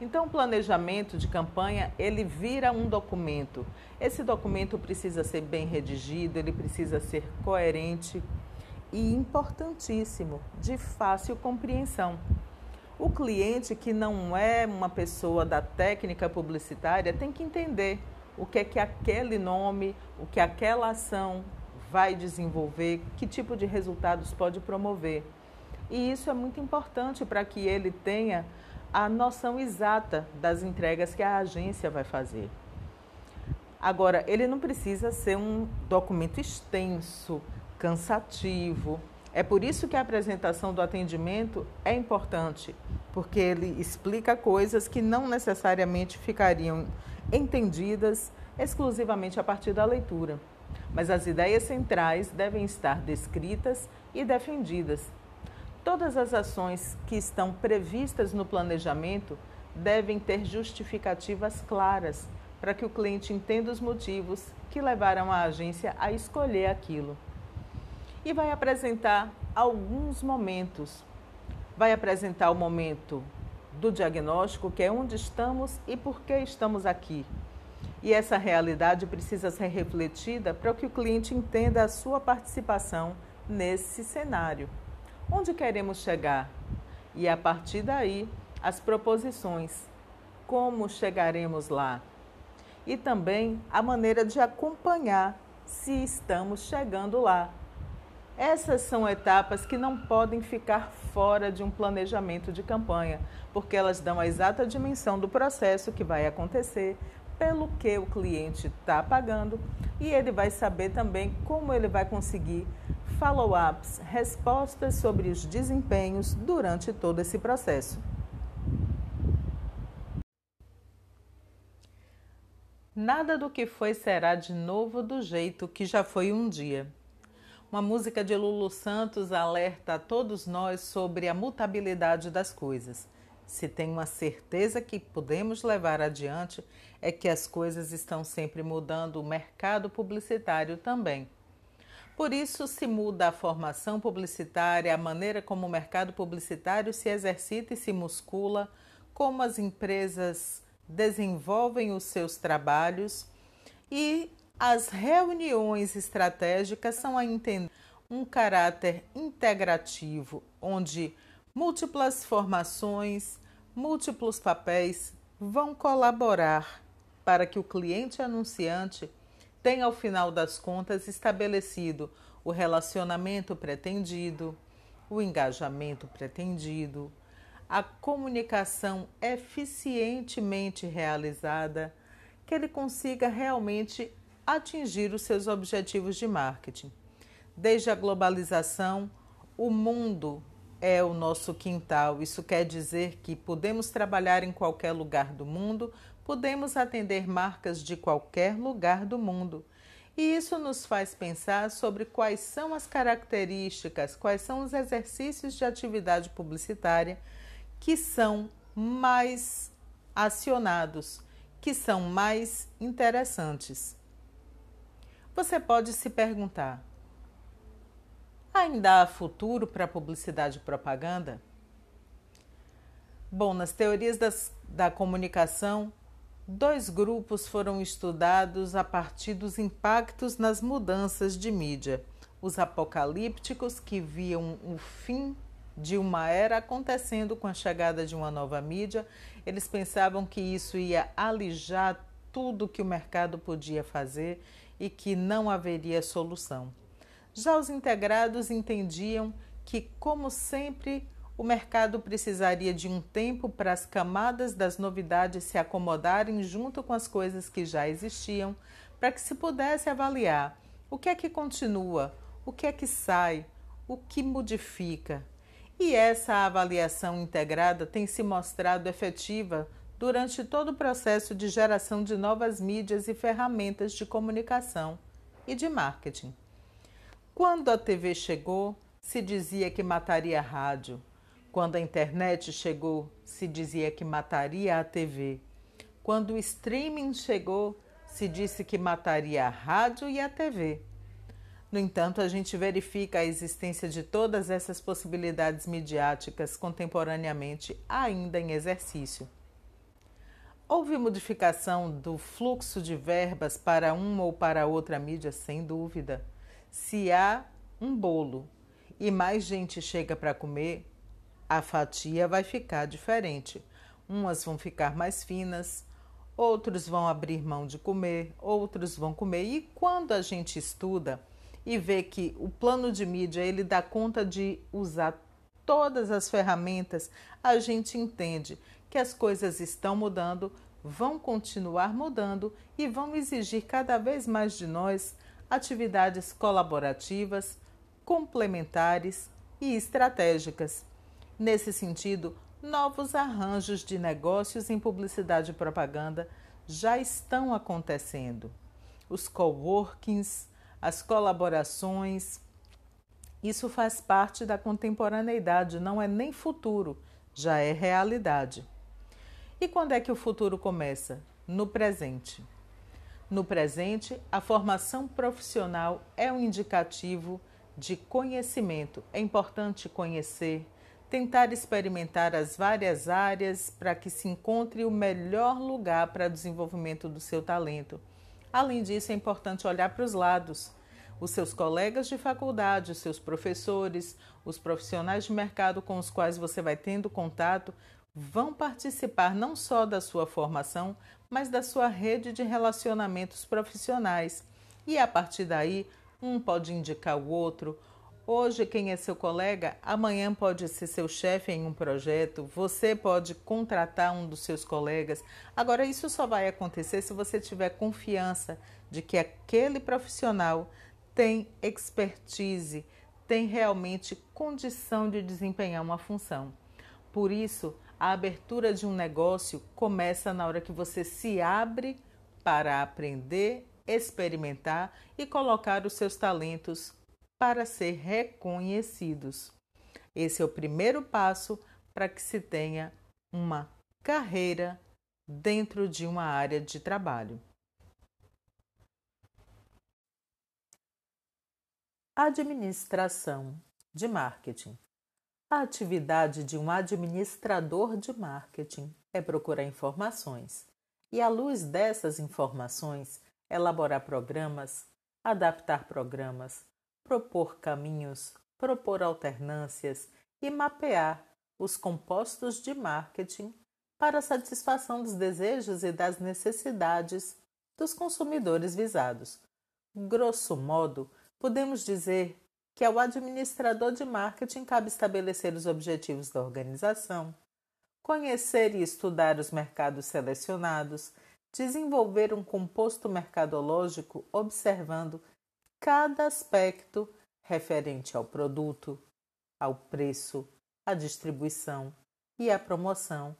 Então, o planejamento de campanha, ele vira um documento. Esse documento precisa ser bem redigido, ele precisa ser coerente e importantíssimo, de fácil compreensão. O cliente que não é uma pessoa da técnica publicitária tem que entender o que é que aquele nome, o que aquela ação vai desenvolver, que tipo de resultados pode promover. E isso é muito importante para que ele tenha a noção exata das entregas que a agência vai fazer. Agora, ele não precisa ser um documento extenso, cansativo. É por isso que a apresentação do atendimento é importante, porque ele explica coisas que não necessariamente ficariam entendidas exclusivamente a partir da leitura. Mas as ideias centrais devem estar descritas e defendidas. Todas as ações que estão previstas no planejamento devem ter justificativas claras para que o cliente entenda os motivos que levaram a agência a escolher aquilo e vai apresentar alguns momentos. Vai apresentar o momento do diagnóstico, que é onde estamos e por que estamos aqui. E essa realidade precisa ser refletida para que o cliente entenda a sua participação nesse cenário. Onde queremos chegar? E a partir daí, as proposições. Como chegaremos lá? E também a maneira de acompanhar se estamos chegando lá. Essas são etapas que não podem ficar fora de um planejamento de campanha, porque elas dão a exata dimensão do processo que vai acontecer, pelo que o cliente está pagando e ele vai saber também como ele vai conseguir follow-ups, respostas sobre os desempenhos durante todo esse processo. Nada do que foi será de novo do jeito que já foi um dia. Uma música de Lulu Santos alerta a todos nós sobre a mutabilidade das coisas. Se tem uma certeza que podemos levar adiante, é que as coisas estão sempre mudando, o mercado publicitário também. Por isso, se muda a formação publicitária, a maneira como o mercado publicitário se exercita e se muscula, como as empresas desenvolvem os seus trabalhos e as reuniões estratégicas são a entender um caráter integrativo, onde múltiplas formações, múltiplos papéis vão colaborar para que o cliente anunciante tenha, ao final das contas, estabelecido o relacionamento pretendido, o engajamento pretendido, a comunicação eficientemente realizada, que ele consiga realmente atingir os seus objetivos de marketing. Desde a globalização, o mundo é o nosso quintal. Isso quer dizer que podemos trabalhar em qualquer lugar do mundo, podemos atender marcas de qualquer lugar do mundo. E isso nos faz pensar sobre quais são as características, quais são os exercícios de atividade publicitária que são mais acionados, que são mais interessantes. Você pode se perguntar: ainda há futuro para publicidade e propaganda? Bom, nas teorias das, da comunicação, dois grupos foram estudados a partir dos impactos nas mudanças de mídia. Os apocalípticos, que viam o fim de uma era acontecendo com a chegada de uma nova mídia, eles pensavam que isso ia alijar tudo que o mercado podia fazer e que não haveria solução. Já os integrados entendiam que, como sempre, o mercado precisaria de um tempo para as camadas das novidades se acomodarem junto com as coisas que já existiam, para que se pudesse avaliar o que é que continua, o que é que sai, o que modifica. E essa avaliação integrada tem se mostrado efetiva durante todo o processo de geração de novas mídias e ferramentas de comunicação e de marketing. Quando a TV chegou, se dizia que mataria a rádio. Quando a internet chegou, se dizia que mataria a TV. Quando o streaming chegou, se disse que mataria a rádio e a TV. No entanto, a gente verifica a existência de todas essas possibilidades midiáticas contemporaneamente ainda em exercício. Houve modificação do fluxo de verbas para uma ou para outra mídia, sem dúvida. Se há um bolo e mais gente chega para comer, a fatia vai ficar diferente. Umas vão ficar mais finas, outros vão abrir mão de comer, outros vão comer. E quando a gente estuda e vê que o plano de mídia ele dá conta de usar todas as ferramentas, a gente entende que as coisas estão mudando, vão continuar mudando e vão exigir cada vez mais de nós atividades colaborativas, complementares e estratégicas. Nesse sentido, novos arranjos de negócios em publicidade e propaganda já estão acontecendo. Os coworkings, as colaborações, isso faz parte da contemporaneidade, não é nem futuro, já é realidade. E quando é que o futuro começa? No presente. No presente, a formação profissional é um indicativo de conhecimento. É importante conhecer, tentar experimentar as várias áreas para que se encontre o melhor lugar para desenvolvimento do seu talento. Além disso, é importante olhar para os lados. Os seus colegas de faculdade, os seus professores, os profissionais de mercado com os quais você vai tendo contato vão participar não só da sua formação, mas da sua rede de relacionamentos profissionais. E a partir daí, um pode indicar o outro. Hoje, quem é seu colega, amanhã pode ser seu chefe em um projeto, você pode contratar um dos seus colegas. Agora, isso só vai acontecer se você tiver confiança de que aquele profissional tem expertise, tem realmente condição de desempenhar uma função. Por isso, a abertura de um negócio começa na hora que você se abre para aprender, experimentar e colocar os seus talentos para ser reconhecidos. Esse é o primeiro passo para que se tenha uma carreira dentro de uma área de trabalho. Administração de marketing. A atividade de um administrador de marketing é procurar informações e, à luz dessas informações, elaborar programas, adaptar programas, propor caminhos, propor alternâncias e mapear os compostos de marketing para a satisfação dos desejos e das necessidades dos consumidores visados. Grosso modo, podemos dizer que ao administrador de marketing cabe estabelecer os objetivos da organização, conhecer e estudar os mercados selecionados, desenvolver um composto mercadológico observando cada aspecto referente ao produto, ao preço, à distribuição e à promoção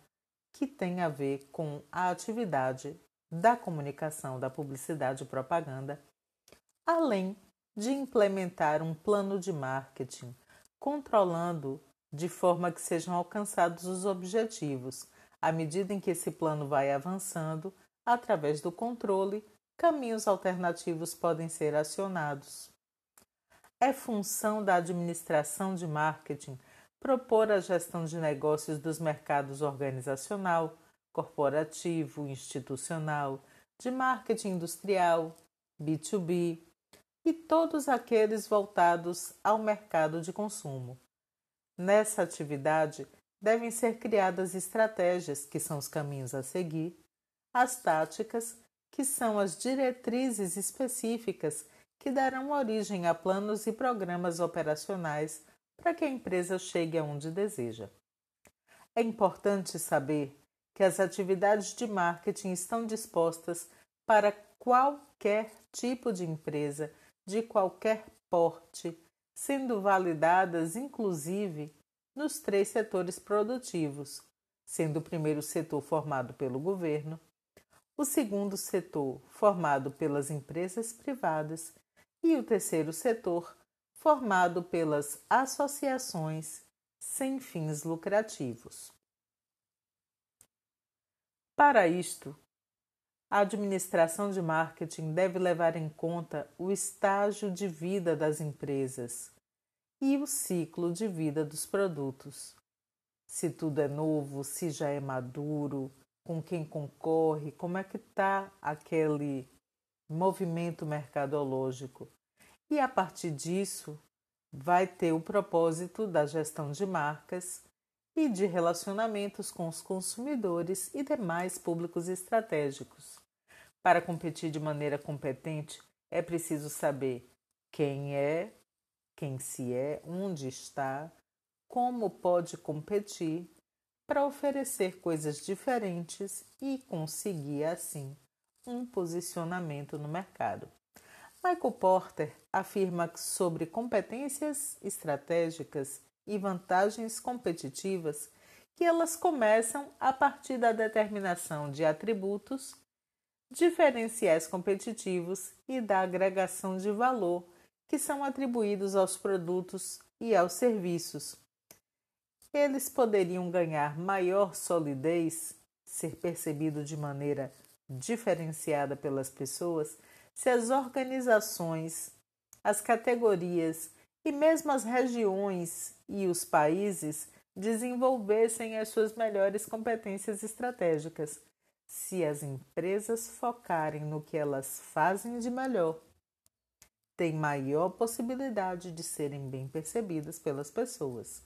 que tem a ver com a atividade da comunicação, da publicidade e propaganda, além de implementar um plano de marketing, controlando de forma que sejam alcançados os objetivos, à medida em que esse plano vai avançando, através do controle, caminhos alternativos podem ser acionados. É função da administração de marketing propor a gestão de negócios dos mercados organizacional, corporativo, institucional, de marketing industrial, B2B, e todos aqueles voltados ao mercado de consumo. Nessa atividade, devem ser criadas estratégias, que são os caminhos a seguir, as táticas, que são as diretrizes específicas que darão origem a planos e programas operacionais para que a empresa chegue aonde deseja. É importante saber que as atividades de marketing estão dispostas para qualquer tipo de empresa de qualquer porte, sendo validadas inclusive nos três setores produtivos, sendo o primeiro setor formado pelo governo, o segundo setor formado pelas empresas privadas e o terceiro setor formado pelas associações sem fins lucrativos. Para isto, a administração de marketing deve levar em conta o estágio de vida das empresas e o ciclo de vida dos produtos. Se tudo é novo, se já é maduro, com quem concorre, como é que está aquele movimento mercadológico. E a partir disso, vai ter o propósito da gestão de marcas e de relacionamentos com os consumidores e demais públicos estratégicos. Para competir de maneira competente, é preciso saber quem é, quem se é, onde está, como pode competir para oferecer coisas diferentes e conseguir assim um posicionamento no mercado. Michael Porter afirma sobre competências estratégicas e vantagens competitivas que elas começam a partir da determinação de atributos, diferenciais competitivos e da agregação de valor que são atribuídos aos produtos e aos serviços. Eles poderiam ganhar maior solidez, ser percebido de maneira diferenciada pelas pessoas, se as organizações, as categorias e mesmo as regiões e os países desenvolvessem as suas melhores competências estratégicas, se as empresas focarem no que elas fazem de melhor, têm maior possibilidade de serem bem percebidas pelas pessoas.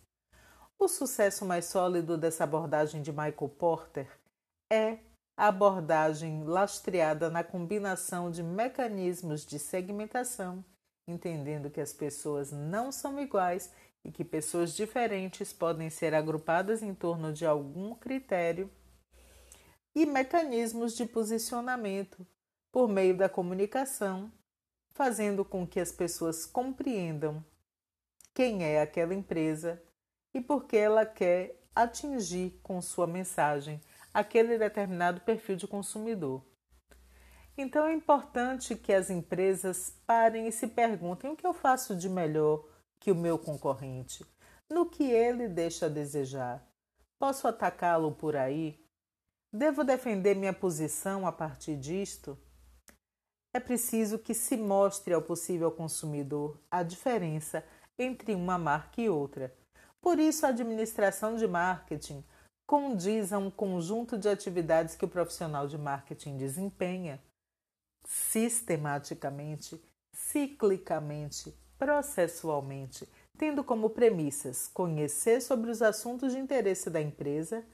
O sucesso mais sólido dessa abordagem de Michael Porter é a abordagem lastreada na combinação de mecanismos de segmentação, entendendo que as pessoas não são iguais e que pessoas diferentes podem ser agrupadas em torno de algum critério, e mecanismos de posicionamento por meio da comunicação, fazendo com que as pessoas compreendam quem é aquela empresa e por que ela quer atingir com sua mensagem aquele determinado perfil de consumidor. Então é importante que as empresas parem e se perguntem o que eu faço de melhor que o meu concorrente, no que ele deixa a desejar. Posso atacá-lo por aí? Devo defender minha posição a partir disto? É preciso que se mostre ao possível consumidor a diferença entre uma marca e outra. Por isso, a administração de marketing condiz a um conjunto de atividades que o profissional de marketing desempenha sistematicamente, ciclicamente, processualmente, tendo como premissas conhecer sobre os assuntos de interesse da empresa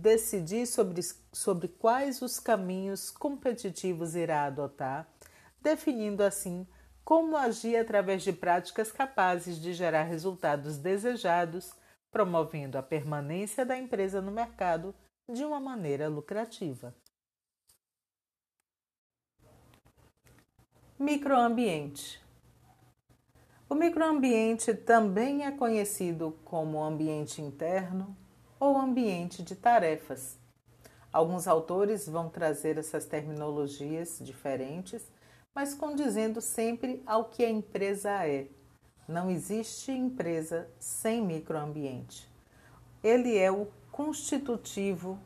decidir sobre, sobre quais os caminhos competitivos irá adotar, definindo assim como agir através de práticas capazes de gerar resultados desejados, promovendo a permanência da empresa no mercado de uma maneira lucrativa. Microambiente. O microambiente também é conhecido como ambiente interno, ou ambiente de tarefas. Alguns autores vão trazer essas terminologias diferentes, mas condizendo sempre ao que a empresa é. Não existe empresa sem microambiente. Ele é o constitutivo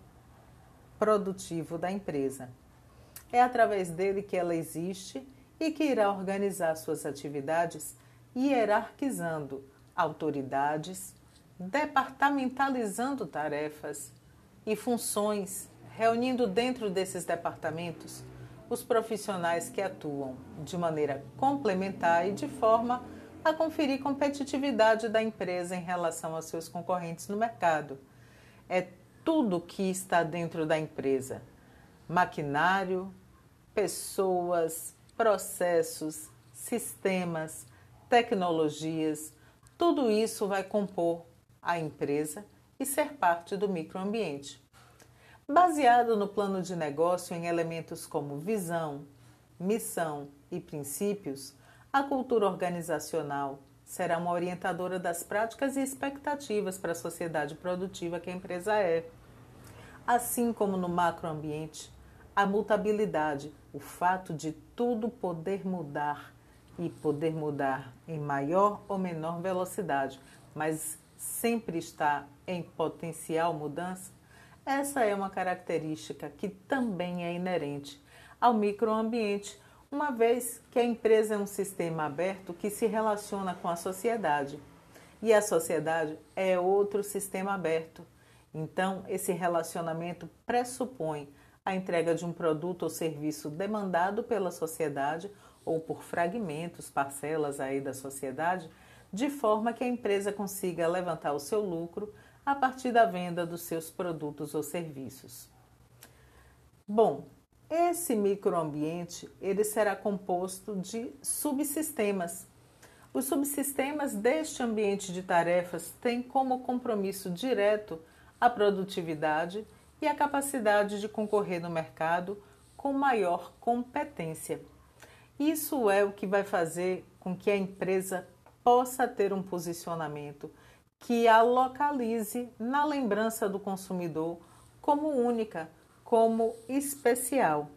produtivo da empresa. É através dele que ela existe e que irá organizar suas atividades hierarquizando autoridades, departamentalizando tarefas e funções, reunindo dentro desses departamentos os profissionais que atuam de maneira complementar e de forma a conferir competitividade da empresa em relação aos seus concorrentes no mercado. É tudo que está dentro da empresa: maquinário, pessoas, processos, sistemas, tecnologias, tudo isso vai compor a empresa e ser parte do microambiente. Baseado no plano de negócio em elementos como visão, missão e princípios, a cultura organizacional será uma orientadora das práticas e expectativas para a sociedade produtiva que a empresa é. Assim como no macroambiente, a mutabilidade, o fato de tudo poder mudar e poder mudar em maior ou menor velocidade, mas sempre está em potencial mudança, essa é uma característica que também é inerente ao microambiente, uma vez que a empresa é um sistema aberto que se relaciona com a sociedade. E a sociedade é outro sistema aberto. Então, esse relacionamento pressupõe a entrega de um produto ou serviço demandado pela sociedade ou por fragmentos, parcelas aí da sociedade, de forma que a empresa consiga levantar o seu lucro a partir da venda dos seus produtos ou serviços. Bom, esse microambiente ele será composto de subsistemas. Os subsistemas deste ambiente de tarefas têm como compromisso direto a produtividade e a capacidade de concorrer no mercado com maior competência. Isso é o que vai fazer com que a empresa possa ter um posicionamento que a localize na lembrança do consumidor como única, como especial.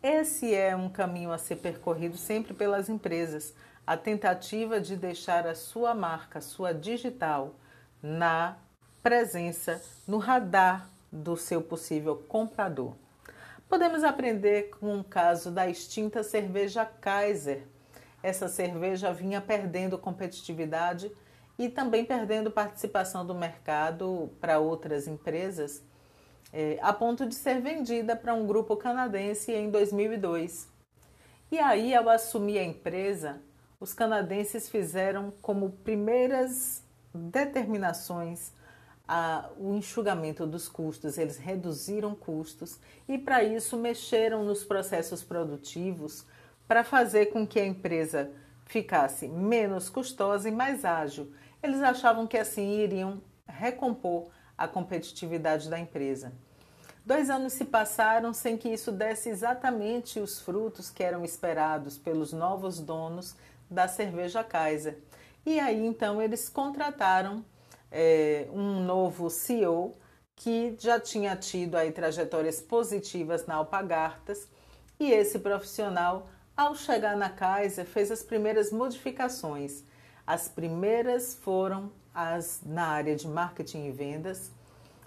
Esse é um caminho a ser percorrido sempre pelas empresas, a tentativa de deixar a sua marca, sua digital, na presença, no radar do seu possível comprador. Podemos aprender com o caso da extinta cerveja Kaiser, essa cerveja vinha perdendo competitividade e também perdendo participação do mercado para outras empresas, é, a ponto de ser vendida para um grupo canadense em 2002. E aí, ao assumir a empresa, os canadenses fizeram como primeiras determinações a, o enxugamento dos custos, eles reduziram custos e, para isso, mexeram nos processos produtivos para fazer com que a empresa ficasse menos custosa e mais ágil. Eles achavam que assim iriam recompor a competitividade da empresa. Dois anos se passaram sem que isso desse exatamente os frutos que eram esperados pelos novos donos da cerveja Kaiser. E aí então eles contrataram é, um novo CEO que já tinha tido aí trajetórias positivas na Alpagartas e esse profissional, ao chegar na Kaiser, fez as primeiras modificações. As primeiras foram as na área de marketing e vendas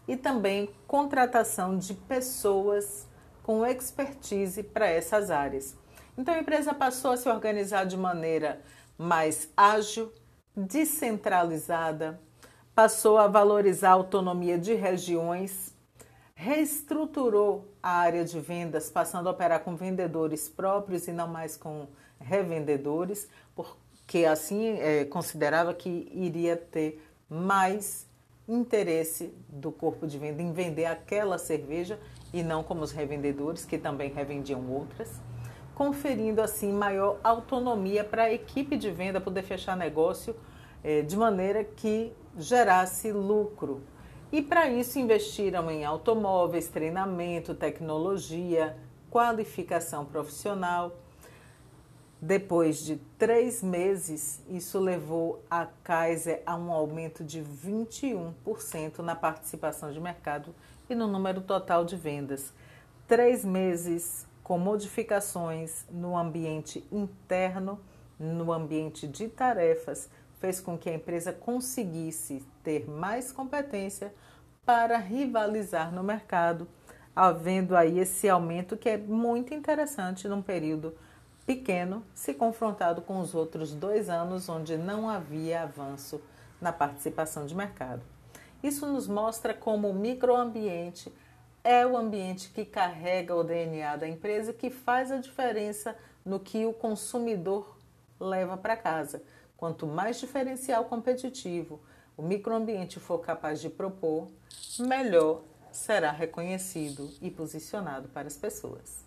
e também contratação de pessoas com expertise para essas áreas. Então a empresa passou a se organizar de maneira mais ágil, descentralizada, passou a valorizar a autonomia de regiões, reestruturou a área de vendas, passando a operar com vendedores próprios e não mais com revendedores, porque assim é, considerava que iria ter mais interesse do corpo de venda em vender aquela cerveja e não como os revendedores que também revendiam outras, conferindo assim maior autonomia para a equipe de venda poder fechar negócio é, de maneira que gerasse lucro. E para isso investiram em automóveis, treinamento, tecnologia, qualificação profissional. Depois de três meses, isso levou a Kaiser a um aumento de 21% na participação de mercado e no número total de vendas. Três meses com modificações no ambiente interno, no ambiente de tarefas, fez com que a empresa conseguisse ter mais competência para rivalizar no mercado, havendo aí esse aumento que é muito interessante num período pequeno, se confrontado com os outros dois anos onde não havia avanço na participação de mercado. Isso nos mostra como o microambiente é o ambiente que carrega o DNA da empresa que faz a diferença no que o consumidor leva para casa. Quanto mais diferencial competitivo o microambiente for capaz de propor, melhor será reconhecido e posicionado para as pessoas.